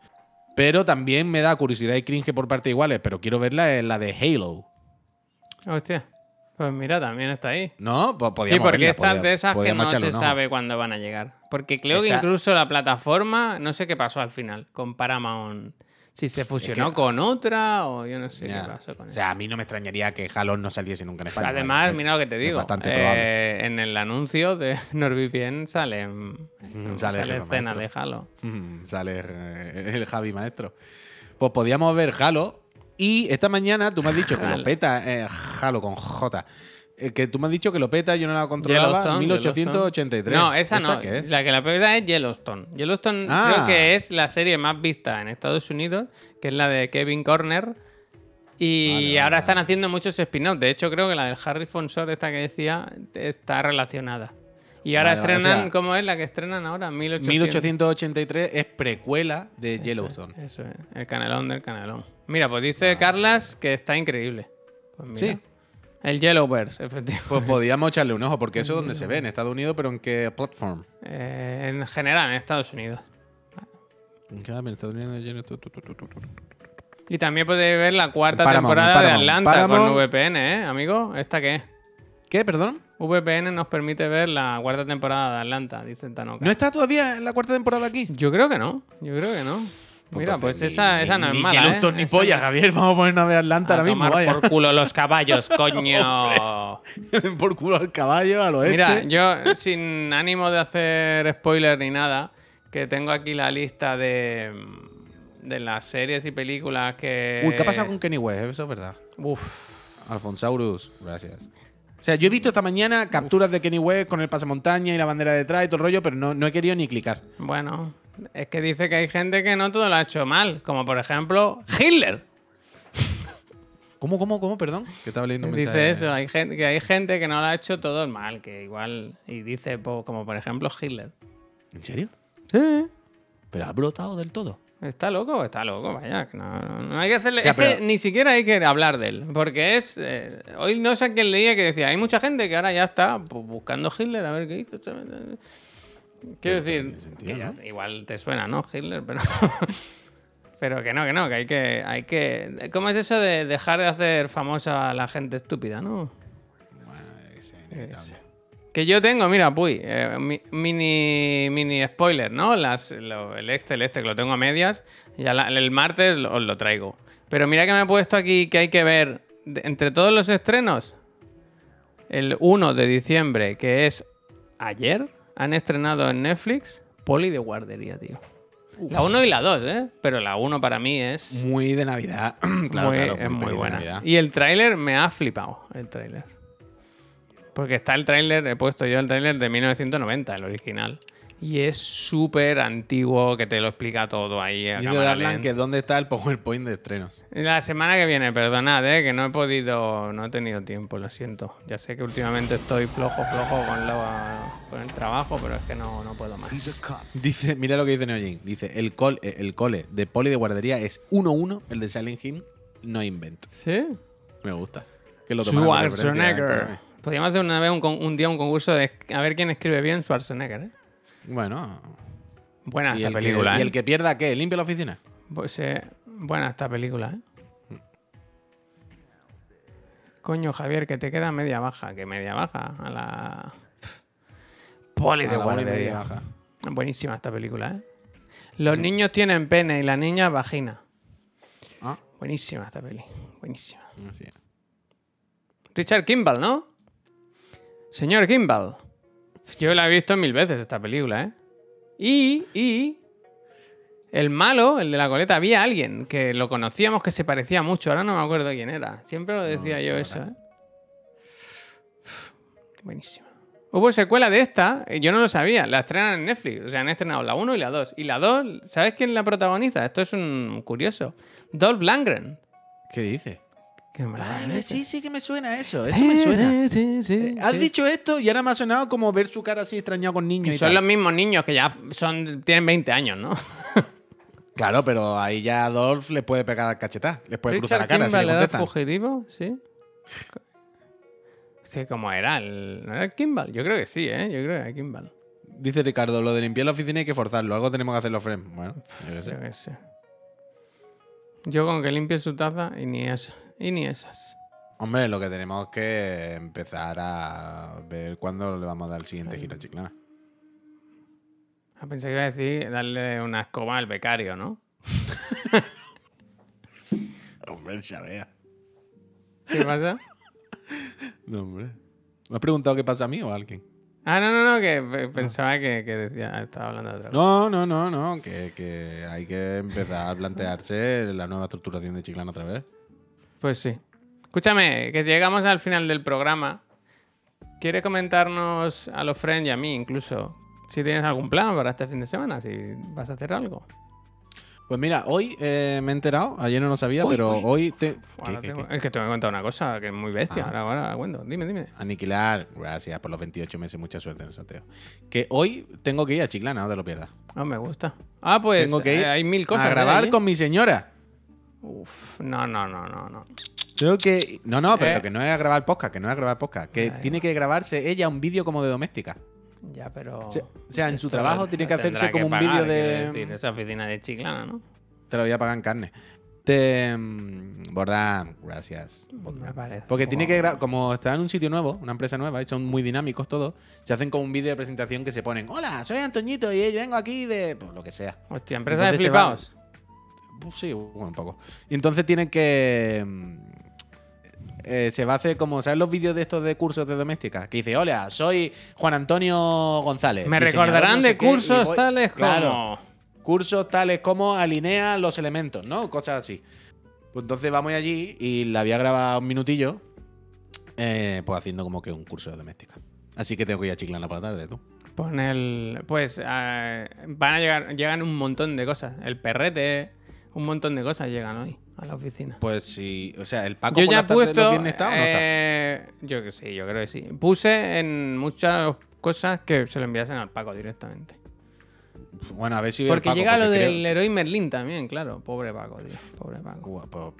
Pero también me da curiosidad y cringe por parte iguales, pero quiero verla en la de Halo. Hostia. Pues mira, también está ahí. ¿No? Pues Sí, podíamos porque verla, estas podía- de esas que no se sabe cuándo van a llegar. Porque creo que incluso la plataforma, no sé qué pasó al final con Paramount. Si se fusionó que- con otra o yo no sé qué pasó con O eso. sea, a mí no me extrañaría que Halo no saliese nunca en España. Además, mira lo que te digo. bastante eh, en el anuncio de NordVPN Mm, sale, sale jefe escena de. Halo. Mm, Sale eh, el Javi maestro. Pues podíamos ver Halo. Y esta mañana tú me has dicho que lo peta. eh, Halo con J. Eh, que tú me has dicho que lo peta, yo no la controlaba. Yellowstone, 1883. No, esa no. qué es? La que la pega es Yellowstone. Yellowstone Ah. creo que es la serie más vista en Estados Unidos, que es la de Kevin Corner. Y Vale, vale, ahora vale. están haciendo muchos spin-offs. De hecho, creo que la del Harrison Ford, esta que decía, está relacionada. Y ahora o estrenan, sea, ¿cómo es la que estrenan ahora? 1800. 1883 es precuela de Eso Yellowstone. es, Eso es, el canelón del canelón. Mira, pues dice Carlas que está increíble. Pues mira. Sí. El Yellowverse, efectivamente. Pues podíamos echarle un ojo, porque eso es donde se ve, en Estados Unidos, pero ¿en qué platform? Eh, en general, en Estados Unidos. ¿En Estados Unidos. Y también podéis ver la cuarta Paramount, temporada de Atlanta Paramount. con VPN, ¿eh, amigo? ¿Esta qué es? ¿Qué? ¿Perdón? VPN nos permite ver la cuarta temporada de Atlanta, dice Tanoka. ¿No está todavía en la cuarta temporada aquí? Yo creo que no, yo creo que no. Mira, Entonces, pues ni- esa, esa ni- no es ni mala, Yellowstone ¿eh? ni Esa polla, no- Javier. Vamos a ponernos a ver Atlanta A ahora mismo, vaya. por culo los caballos, coño. por culo al caballo, al oeste. Mira, yo sin ánimo de hacer spoiler ni nada, que tengo aquí la lista de, de las series y películas que... Uy, ¿qué ha pasado con Kenny West? Eso es verdad. Uf, Alfonsaurus, gracias. O sea, yo he visto esta mañana capturas de Kenny West con el pasamontaña y la bandera detrás y todo el rollo, pero no, no he querido ni clicar. bueno, es que dice que hay gente que no todo lo ha hecho mal, como por ejemplo Hitler. ¿Cómo, cómo, cómo? Perdón. Que estaba leyendo un Dice mensaje. eso, hay gente, que hay gente que no lo ha hecho todo mal, que igual... Y dice, po- como por ejemplo Hitler. ¿En serio? Sí. ¿Pero ha brotado del todo? Está loco, está loco, vaya. No, no- no hay que hacerle. O sea, es que pero- ni siquiera hay que hablar de él. Porque es. eh, hoy no sé a quién leía que decía: hay mucha gente que ahora ya está pues, buscando Hitler a ver qué hizo. Quiero decir, sentido, que ya- ¿no? igual te suena, ¿no? Hitler, pero. pero que no, que no, que hay que. Hay que ¿Cómo es eso de dejar de hacer famosa a la gente estúpida, no? Es inevitable. Que yo tengo, mira, puy, eh, mi- mini, mini spoiler, ¿no? Las, lo- el Excel este, que lo tengo a medias, y a la- el martes lo- os lo traigo. Pero mira que me he puesto aquí que hay que ver, de- entre todos los estrenos, el 1 de diciembre, que es ayer, han estrenado en Netflix Poli de guardería, tío. La 1 y la 2, ¿eh? Pero la 1 para mí es, Muy de Navidad. claro, muy, claro, es muy buena. Y el tráiler me ha flipado, el tráiler. Porque está el tráiler, he puesto yo el tráiler de 1990, el original. Y es súper antiguo, que te lo explica todo ahí. a Darlan que dónde está el PowerPoint de estrenos. La semana que viene, perdonad, ¿eh? que no he podido, no he tenido tiempo, lo siento. Ya sé que últimamente estoy flojo, flojo con, la- con el trabajo, pero es que no, no puedo más. Dice, mira lo que dice Neojin. Dice, el, col- eh, el cole de poli de guardería es 1-1, el de Silent Hill, no invent. ¿Sí? Me gusta. Que lo Schwarzenegger. ¿eh? Podríamos hacer una vez un, un día un concurso de a ver quién escribe bien Schwarzenegger, ¿eh? Bueno. Buena ¿Y esta el, que, película, ¿Y ¿eh? el que pierda qué? ¿Limpia la oficina? Pues eh, buena esta película, ¿eh? Coño, Javier, que te queda media baja, que media baja a la poli de la guardería. baja. Buenísima esta película, ¿eh? Los niños tienen pene y las niñas vagina. Ah, Buenísima esta peli. Buenísima. así es. Richard Kimball, ¿no? Señor Kimball. Yo la he visto mil veces esta película, ¿eh? Y, y... El malo, el de la coleta, había alguien que lo conocíamos que se parecía mucho. Ahora no me acuerdo quién era. Siempre lo decía yo eso, ¿eh? Uf, Buenísima. Hubo secuela de esta, yo no lo sabía. La estrenan en Netflix. O sea, han estrenado la 1 y la 2. Y la 2, ¿sabes quién la protagoniza? Esto es un curioso. Dolph Lundgren. ¿Qué dice? Qué maravilla. sí, sí que me suena eso. Eso me suena. Sí, sí, sí, Eh, Has sí. dicho esto y ahora me ha sonado como ver su cara así extrañado con niños. Y y son tal. los mismos niños que ya son, tienen 20 años, ¿no? Claro, pero ahí ya a Dolph le puede pegar cachetar. Les puede cruzar la cara si le era contestan. fugitivo, ¿sí? Sí, ¿cómo era? El- ¿No era el Kimball? Yo creo que sí, ¿eh? Yo creo que era Kimball. Dice Ricardo, lo de limpiar la oficina hay que forzarlo. Algo tenemos que hacerlo, Frem. Bueno, yo qué sé. Yo qué sé. Yo con que limpie su taza y ni eso. Y ni esas. Hombre, lo que tenemos es que empezar a ver cuándo le vamos a dar el siguiente giro a Chiclana. Ah, Pensé que iba a decir darle una escoba al becario, ¿no? Hombre, ya vea. ¿Qué pasa? No, hombre. ¿Me has preguntado qué pasa a mí o a alguien? Ah, no, no, no, que pe- pensaba que, que decía, estaba hablando de otra cosa. No, no, no, no. Que, que hay que empezar a plantearse la nueva estructuración de Chiclana otra vez. Pues sí. Escúchame, que si llegamos al final del programa, ¿quieres comentarnos a los friends y a mí incluso si tienes algún plan para este fin de semana? Si vas a hacer algo. Pues mira, hoy eh, me he enterado, ayer no lo sabía, pero hoy te. ¿Qué, Ahora qué, tengo- qué? Es que te voy a contar una cosa que es muy bestia. Ah. Ahora, ahora cuento. Dime, dime. Aniquilar. Gracias por los 28 meses, mucha suerte en el sorteo. Que hoy tengo que ir a Chiclana, no te lo pierdas. Ah, me gusta. Ah, pues tengo que ir eh, hay mil cosas. a ¿eh, grabar con mi señora. Uf, no, no, no, no, no. Creo que. No, no, pero Eh. que no es a grabar podcast, que no es a grabar podcast. Que tiene que grabarse ella un vídeo como de doméstica. Ya, pero. O sea, o sea, en su trabajo tiene que hacerse como un pagar, vídeo de. decir, esa oficina de Chiclana, ¿no? Te lo voy a pagar en carne. Te. mm, gracias. Me parece. Porque tiene que como- grabar, como está en un sitio nuevo, una empresa nueva, y son muy dinámicos todos, se hacen como un vídeo de presentación que se ponen, hola, soy Antoñito y yo vengo aquí de... Pues lo que sea. Hostia, empresa de Entonces flipados. Pues sí, bueno, un poco. Y entonces tienen que... mm, eh, se va a hacer como, ¿sabes los vídeos de estos de cursos de doméstica? Que dice, hola, soy Juan Antonio González. Me recordarán no sé de qué, cursos voy- tales Claro, como. cursos tales como alinea los elementos, ¿no? Cosas así. Pues entonces vamos allí y la había grabado un minutillo, eh, pues haciendo como que un curso de doméstica. Así que tengo que ir a Chiclana por la tarde, tú. Pon el. Pues eh, van a llegar. Llegan un montón de cosas. El perrete. Un montón de cosas llegan hoy a la oficina. Pues sí, o sea, el Paco Yo por ya he las tardes puesto. los viernes está o no está. eh, yo que sí, yo creo que sí. Puse en muchas cosas que se lo enviasen al Paco directamente. Bueno, a ver si el Porque Paco, llega lo del héroe Merlin también, claro. Pobre Paco, tío. Pobre Paco. Pues,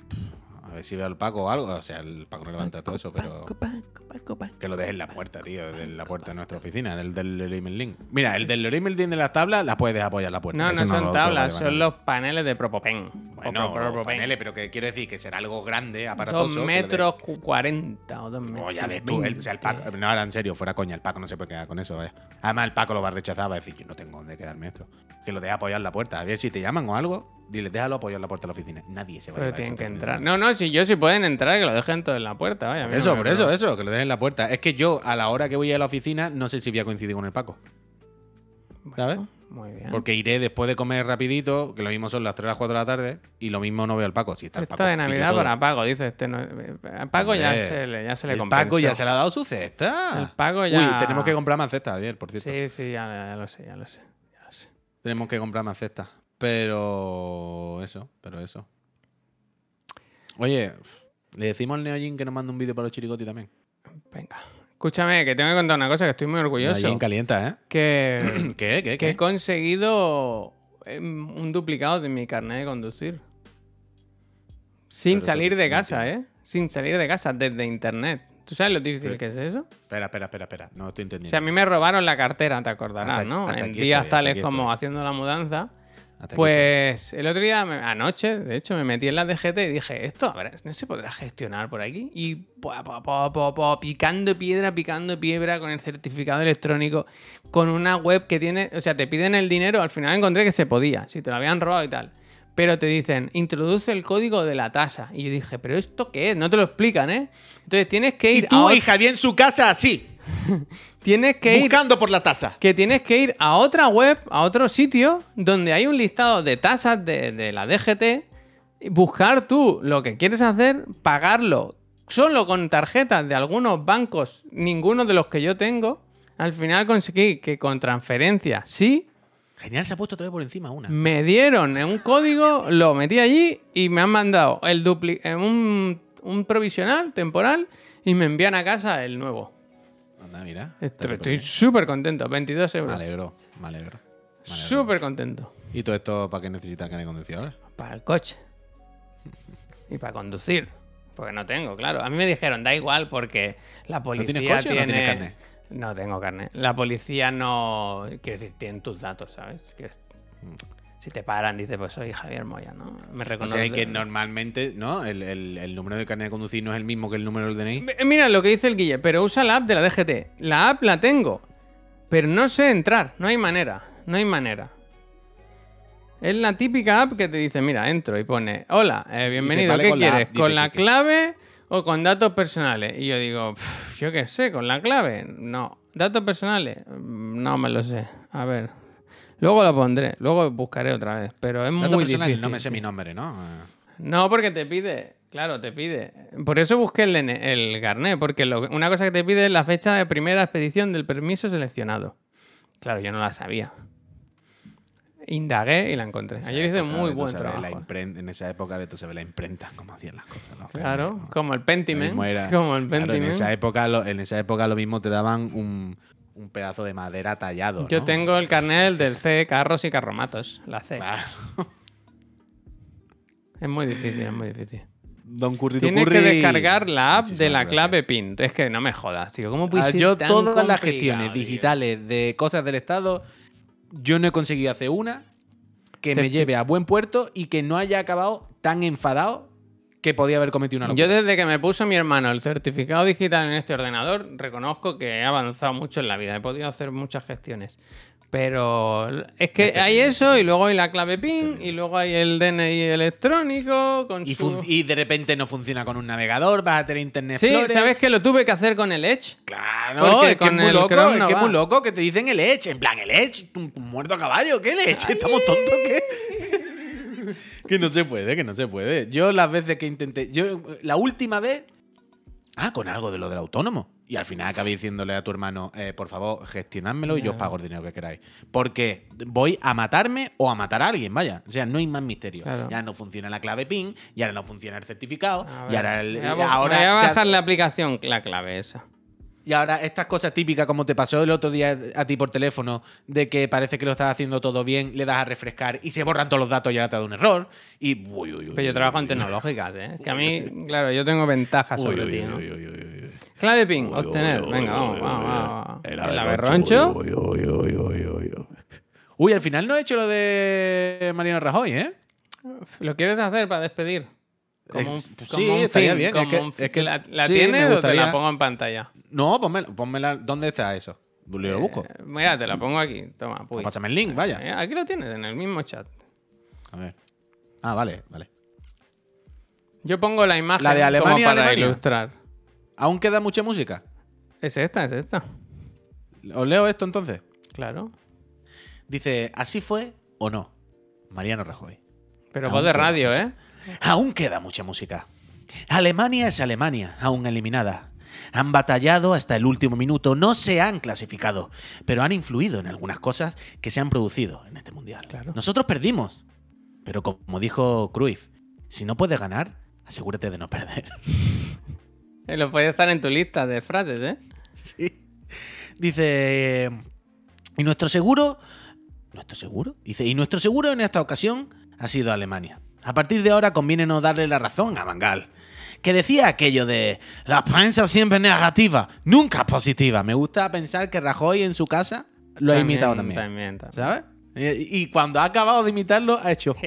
a ver si veo al Paco o algo. O sea, el Paco no levanta todo eso, pero Paco, Paco, Paco, Paco. que lo dejes en la puerta, tío, de la puerta de nuestra oficina, del del Merlin. Mira, el del Merlin de las tablas las puedes dejar apoyar en la puerta. No, Eso no son tablas, son los paneles de Propopen. Bueno, O pro- los Propopen. paneles, pero que quiero decir que será algo grande, aparatoso. Dos metros de- cu- 40 o dos metros. Oh, ya ves tú, el, o sea, el Paco, 20. no, ahora en serio, fuera coña, el Paco no se puede quedar con eso, vaya. Además, el Paco lo va a rechazar, va a decir, yo no tengo dónde quedarme esto. Que lo deje apoyar en la puerta. A ver si te llaman o algo, dile, déjalo apoyar en la puerta de la oficina. Nadie se va a Pero llevar tienen eso que entrar. No, no, si yo sí pueden entrar, que lo dejen todo en la puerta, vaya. a Eso, por eso, eso, que lo dejen en la puerta. Es que yo, a la hora que voy a la oficina, no sé si voy a coincidir con el Paco. ¿Sabes? Muy bien. Porque iré después de comer rapidito, que lo mismo son las 3 o las 4 de la tarde, y lo mismo no veo al Paco. Si está el Paco, Cesta de Navidad para Paco, dice este. No, a Paco ya se le, ya se le el compensó. Paco ya se le ha dado su cesta. El Paco ya- Uy, tenemos que comprar más cestas, Javier, por cierto. Sí, sí, ya, lo sé, ya lo sé. ya lo sé. Tenemos que comprar más cestas. Pero eso, pero eso. Oye, le decimos al Neojin que nos manda un vídeo para los chirigoti también. Venga. Escúchame, que tengo que contar una cosa que estoy muy orgulloso. Neojin calienta, ¿eh? Que, ¿Qué? ¿Qué? que ¿Qué? he conseguido em, un duplicado de mi carnet de conducir. Sin Pero salir de casa, ¿eh? Sin salir de casa, desde internet. ¿Tú sabes lo difícil que es eso? Espera, espera, espera, espera. No estoy O entendiendo. sea, a mí me robaron la cartera, te acordarás, Hasta- ¿no? hasta en días estoy, tales como estoy. haciendo la mudanza, Hasta aquí Pues el otro día, me- anoche, de hecho, me metí en la DGT y dije, esto, a ver, no se podrá gestionar por aquí. Y picando piedra, picando piedra con el certificado electrónico, con una web que tiene, o sea, te piden el dinero, al final encontré que se podía, si te lo habían robado y tal. Pero te dicen, introduce el código de la tasa. Y yo dije, ¿pero esto qué es? No te lo explican, ¿eh? Entonces tienes que Y ir a tú ot- y Javier en su casa así, tienes que ir buscando por la taza. que tienes que ir a otra web, a otro sitio, donde hay un listado de tasas de, de la DGT, buscar tú lo que quieres hacer, pagarlo solo con tarjetas de algunos bancos, ninguno de los que yo tengo. Al final conseguí que con transferencia sí, Genial, se ha puesto todavía por encima una. me dieron un código, lo metí allí y me han mandado el dupli eh, un, un provisional temporal y me envían a casa el nuevo. Anda, mira. Estoy súper contento, 22 bien. euros. Me alegro, me alegro. me alegro. Súper contento. ¿Y todo esto para qué necesita el carnet de conducir? Para el coche. Y para conducir. Porque no tengo, claro. A mí me dijeron, da igual porque la policía tienes coche o no tiene... tienes carnet? No tengo carnet. La policía no... Quiero decir, tienen tus datos, ¿sabes? Que Si te paran, dice, pues soy Javier Moya, ¿no? Me O reconoce. sea, que normalmente, ¿no? El, el- el número de carnet de conducir no es el mismo que el número del DNI. Mi- Mira lo que dice el Guille, pero usa la app de la DGT. La app la tengo, pero no sé entrar. No hay manera. No hay manera. Es la típica app que te dice, mira, entro y pone, hola, eh, bienvenido, vale ¿qué con quieres? ¿Con la clave o con datos personales? Y yo digo, "Pff, yo qué sé, ¿con la clave? No. ¿Datos personales? Mm, No me lo sé. A ver. Luego lo pondré, luego buscaré otra vez, pero es muy difícil. no me sé mi nombre, ¿no? No, porque te pide, claro, te pide. Por eso busqué el, el carnet, porque lo- una cosa que te pide es la fecha de primera expedición del permiso seleccionado. Claro, yo no la sabía. Indagué y la encontré. Ayer hice muy buen la trabajo. impren- en esa época Beto se ve la imprenta, cómo hacían las cosas. Claro, ¿no? como el Pentiment. Como el claro, en, Pentiment. esa época, lo, en esa época lo mismo te daban un, un pedazo de madera tallado. Yo ¿no? tengo el carnet del C Carros y Carromatos, la C. Claro. Es muy difícil, es muy difícil. Don Currito Tienes que Curry. descargar la app de la gracias. clave PIN. Es que no me jodas, tío. ¿Cómo puede Ah, ser yo tan todas las gestiones tío? digitales de cosas del Estado, yo no he conseguido hacer una que Te- me lleve a buen puerto y que no haya acabado tan enfadado que podía haber cometido una locura. Yo desde que me puso mi hermano el certificado digital en este ordenador, reconozco que he avanzado mucho en la vida. He podido hacer muchas gestiones. Pero es que hay eso y luego hay la clave PIN y luego hay el DNI electrónico con y, su... y de repente no funciona con un navegador, vas a tener internet Sí, Explorer. ¿sabes que lo tuve que hacer con el Edge? Claro, Porque es que es con muy el loco, Chrome es no que es muy loco que te dicen el Edge. En plan, el Edge, un, un muerto a caballo, ¿qué leche? ¿Estamos tontos qué? que no se puede, que no se puede. Yo las veces que intenté, yo la última vez, ah, con algo de lo del autónomo. Y al final acabé diciéndole a tu hermano, eh, por favor, gestionádmelo y yo os pago el dinero que queráis. Porque voy a matarme o a matar a alguien, vaya. O sea, no hay más misterio. Claro. Ya no funciona la clave PIN, y ahora no funciona el certificado, y ahora, el- voy a, bo- ahora voy a ya- bajar la aplicación, la clave esa. Y ahora estas cosas típicas, como te pasó el otro día a ti por teléfono, de que parece que lo estás haciendo todo bien, le das a refrescar y se borran todos los datos y ahora te da un error. Y. uy, uy, uy, Pero yo trabajo en tecnológicas, ¿eh? Que a mí, claro, yo tengo ventajas sobre ti, ¿no? Clave PIN, Uy, obtener. Venga, vamos, vamos. El aberroncho. Uy, uy, uy, uy, uy, uy. Uy, al final no he hecho lo de Mariano Rajoy, ¿eh? ¿Lo quieres hacer para despedir? Como un, Es- como sí, un estaría bien, es que- un fin. es que- ¿La, la sí, me tienes o te la pongo en pantalla? No, pónmela, pónmela. ¿Dónde está eso? Yo lo busco. Eh, mira, te la pongo aquí. Toma, puy. Pásame el link, vaya. Eh, Aquí lo tienes, en el mismo chat. A ver. Ah, vale, vale. Yo pongo la imagen ¿La de Alemania, como para Alemania? ilustrar. ¿Aún queda mucha música? Es esta, es esta. ¿Os leo esto entonces? Claro. Dice, ¿así fue o no? Mariano Rajoy. Pero Aún voz de radio, mucha. ¿eh? Aún queda mucha música. Alemania es Alemania, aún eliminada. Han batallado hasta el último minuto, no se han clasificado, pero han influido en algunas cosas que se han producido en este mundial. Claro. Nosotros perdimos, pero como dijo Cruyff, si no puedes ganar, asegúrate de no perder. Lo puede estar en tu lista de frases, ¿eh? Sí. Dice, y nuestro seguro, nuestro seguro, dice, y nuestro seguro en esta ocasión ha sido Alemania. A partir de ahora conviene no darle la razón a Bangal, que decía aquello de la prensa siempre negativa, nunca positiva. Me gusta pensar que Rajoy en su casa lo ha imitado también. También, también. ¿Sabes? Y cuando ha acabado de imitarlo, ha hecho.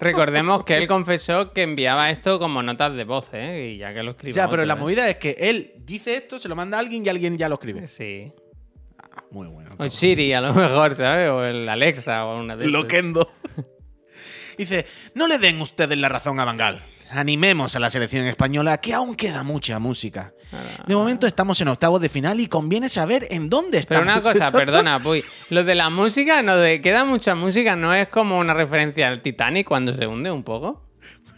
Recordemos que él confesó que enviaba esto como notas de voz, ¿eh? Y ya que lo O escribió. sea, pero la movida es que él dice esto, se lo manda a alguien y alguien ya lo escribe. Sí. Ah, muy bueno. O el Siri, a lo mejor, ¿sabes? O el Alexa o una de esas. Loquendo. Dice, no le den ustedes la razón a Bangal. Animemos a la selección española, que aún queda mucha música. Ahora- De momento estamos en octavos de final y conviene saber en dónde Pero estamos. una cosa, perdona, Puy. Lo de la música, no de queda mucha música, ¿no es como una referencia al Titanic cuando se hunde un poco?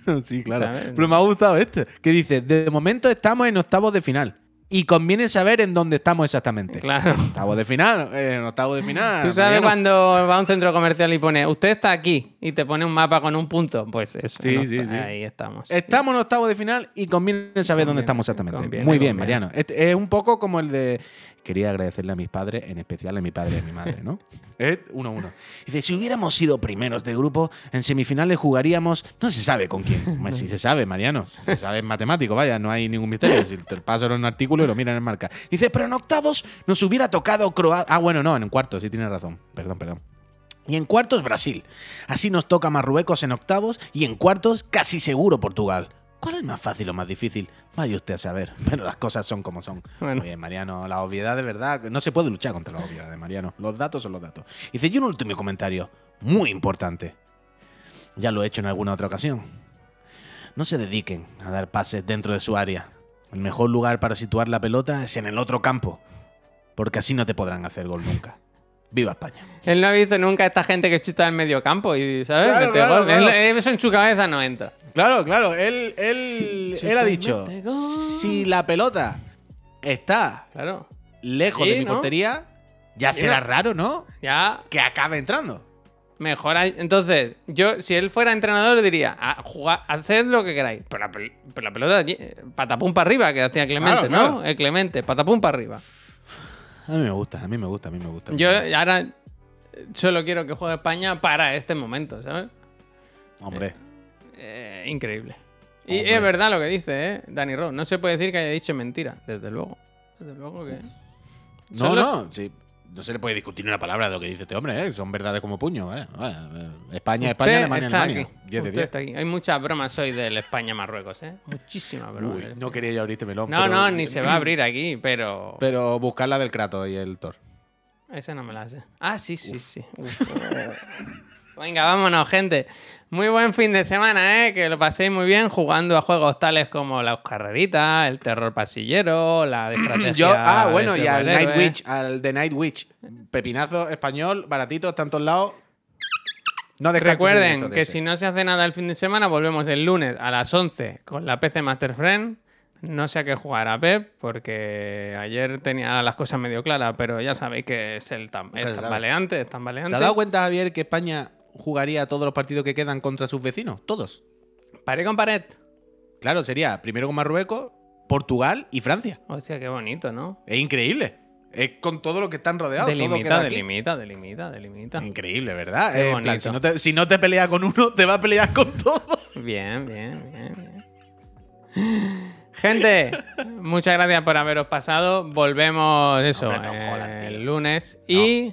Sí, claro. ¿Sabes? Pero me ha gustado este, que dice, de momento estamos en octavos de final. Y conviene saber en dónde estamos exactamente. Claro. Octavos de final, eh, en octavos de final. Tú sabes Mariano. cuando va a un centro comercial y pone, usted está aquí, y te pone un mapa con un punto. Pues eso. Sí, sí, sí. Ahí estamos. Estamos en octavos de final y conviene saber dónde estamos exactamente. conviene, Muy bien, conviene. Mariano. Este es un poco como el de. Quería agradecerle a mis padres, en especial a mi padre y a mi madre, ¿no? es uno a uno. Dice: si hubiéramos sido primeros de grupo, en semifinales jugaríamos. No se sabe con quién. Sí se sabe, Mariano. Se sabe en matemático, vaya, no hay ningún misterio. Si te paso en un artículo y lo miran en marca. Dice: pero en octavos nos hubiera tocado Croacia. Ah, bueno, no, en cuartos, sí tienes razón. Perdón, perdón. Y en cuartos Brasil. Así nos toca Marruecos en octavos y en cuartos casi seguro Portugal. ¿Cuál es más fácil o más difícil? Vaya usted a saber. Pero las cosas son como son. Bueno. Oye, Mariano, la obviedad de verdad. No se puede luchar contra la obviedad de Mariano. Los datos son los datos. Dice, y un último comentario. Muy importante. Ya lo he hecho en alguna otra ocasión. No se dediquen a dar pases dentro de su área. El mejor lugar para situar la pelota es en el otro campo. Porque así no te podrán hacer gol nunca. ¡Viva España! Él no ha visto nunca a esta gente que chuta en medio campo y, ¿sabes? Claro, Mete claro, gol. claro. Él- eso en su cabeza no entra. Claro, claro. Él, él, él ha dicho, si la pelota está Claro. lejos Sí, de mi ¿no? portería, ya será ¿no? raro, ¿no? Ya Que acabe entrando. mejor. hay- Entonces, yo, si él fuera entrenador, diría, "Ah, jugad, haced lo que queráis. Pero la, pel- pero la pelota, allí, eh, patapum para arriba, que hacía Clemente, Claro, ¿no? claro. El Clemente, patapum para arriba. A mí me gusta, a mí me gusta, a mí me gusta. Yo ahora solo quiero que juegue España para este momento, ¿sabes? Hombre, Eh, increíble. Y es verdad lo que dice, ¿eh? Dani Rowe. No se puede decir que haya dicho mentira, desde luego. Desde luego que. no, los- no, sí, no se le puede discutir una palabra de lo que dice este hombre, ¿eh? son verdades como puño. ¿eh? Bueno, eh, España, España, Alemania, está Alemania. aquí. 10 de Usted 10. está aquí. Hay muchas bromas hoy del España-Marruecos, ¿eh? Muchísimas bromas. Uy, no quería yo abrir este melón. No, pero- no, ni se va a abrir aquí, pero. Pero buscar la del Kratos y el Thor. Esa no me la sé. Ah, sí, sí, sí. Venga, vámonos, gente. Muy buen fin de semana, ¿eh? Que lo paséis muy bien jugando a juegos tales como las carreritas, el terror pasillero, la de estrategia. Yo, ah, bueno, y al Night. Witch, al The Night Witch. Pepinazo español, baratito, está en todos lados. No Recuerden que ese. si no se hace nada el fin de semana, volvemos el lunes a las 11 con la PC Master Friend. No sé a qué jugar a Pep, porque ayer tenía las cosas medio claras, pero ya sabéis que es el tam- es tambaleante, es ¿Te tambaleante. has dado cuenta, Javier, que España jugaría todos los partidos que quedan contra sus vecinos? Todos. Pared con pared. Claro, sería primero con Marruecos, Portugal y Francia. Hostia, qué bonito, ¿no? Es increíble. Es con todo lo que están rodeados. Delimita, delimita, delimita, delimita. Increíble, ¿verdad? Qué Eh, plan, si, no te, si no te peleas con uno, te va a pelear con todo. Bien, bien, bien, bien. Gente, muchas gracias por haberos pasado. Volvemos eso Hombre, no eh, el lunes y,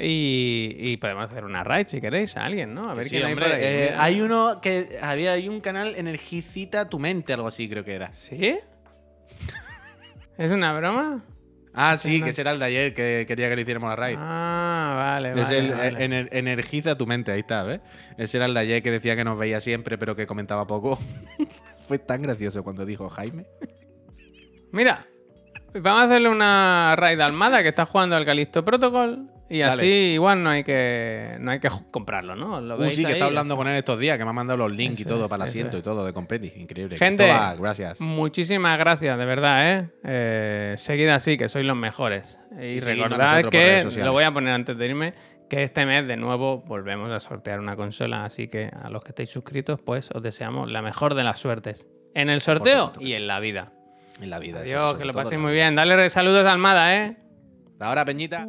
y y podemos hacer una raid si queréis a alguien, ¿no? A ver Sí, quién hay hombre, por ahí. eh, hay uno que había hay un canal Energicita tu mente, algo así creo que era. ¿Sí? ¿Es una broma? Ah, sí, que será el de ayer que quería que le hiciéramos la raid. Ah, vale, es vale. el vale. eh, ener- energiza tu mente, ahí está, ¿ves? Ese era el de ayer que decía que nos veía siempre, pero que comentaba poco. Fue tan gracioso cuando dijo Jaime. Mira, vamos a hacerle una raid a Almada que está jugando al Calisto Protocol y Dale. así igual no hay que no hay que comprarlo, ¿no? Lo Uh, veis sí, que ahí, está hablando con él estos días, que me ha mandado los links y todo es, para el asiento es. y todo de Competi. Increíble. Gente, Cristóbal, gracias. Muchísimas gracias, de verdad, ¿eh? eh seguid así, que sois los mejores. Y, recordad que, lo voy a poner antes de irme, que este mes de nuevo volvemos a sortear una consola, así que a los que estéis suscritos, pues os deseamos la mejor de las suertes. En el sorteo y en la vida. En la vida. sobre que lo paséis muy bien. Dale saludos a Almada, ¿eh? Hasta ahora, Peñita.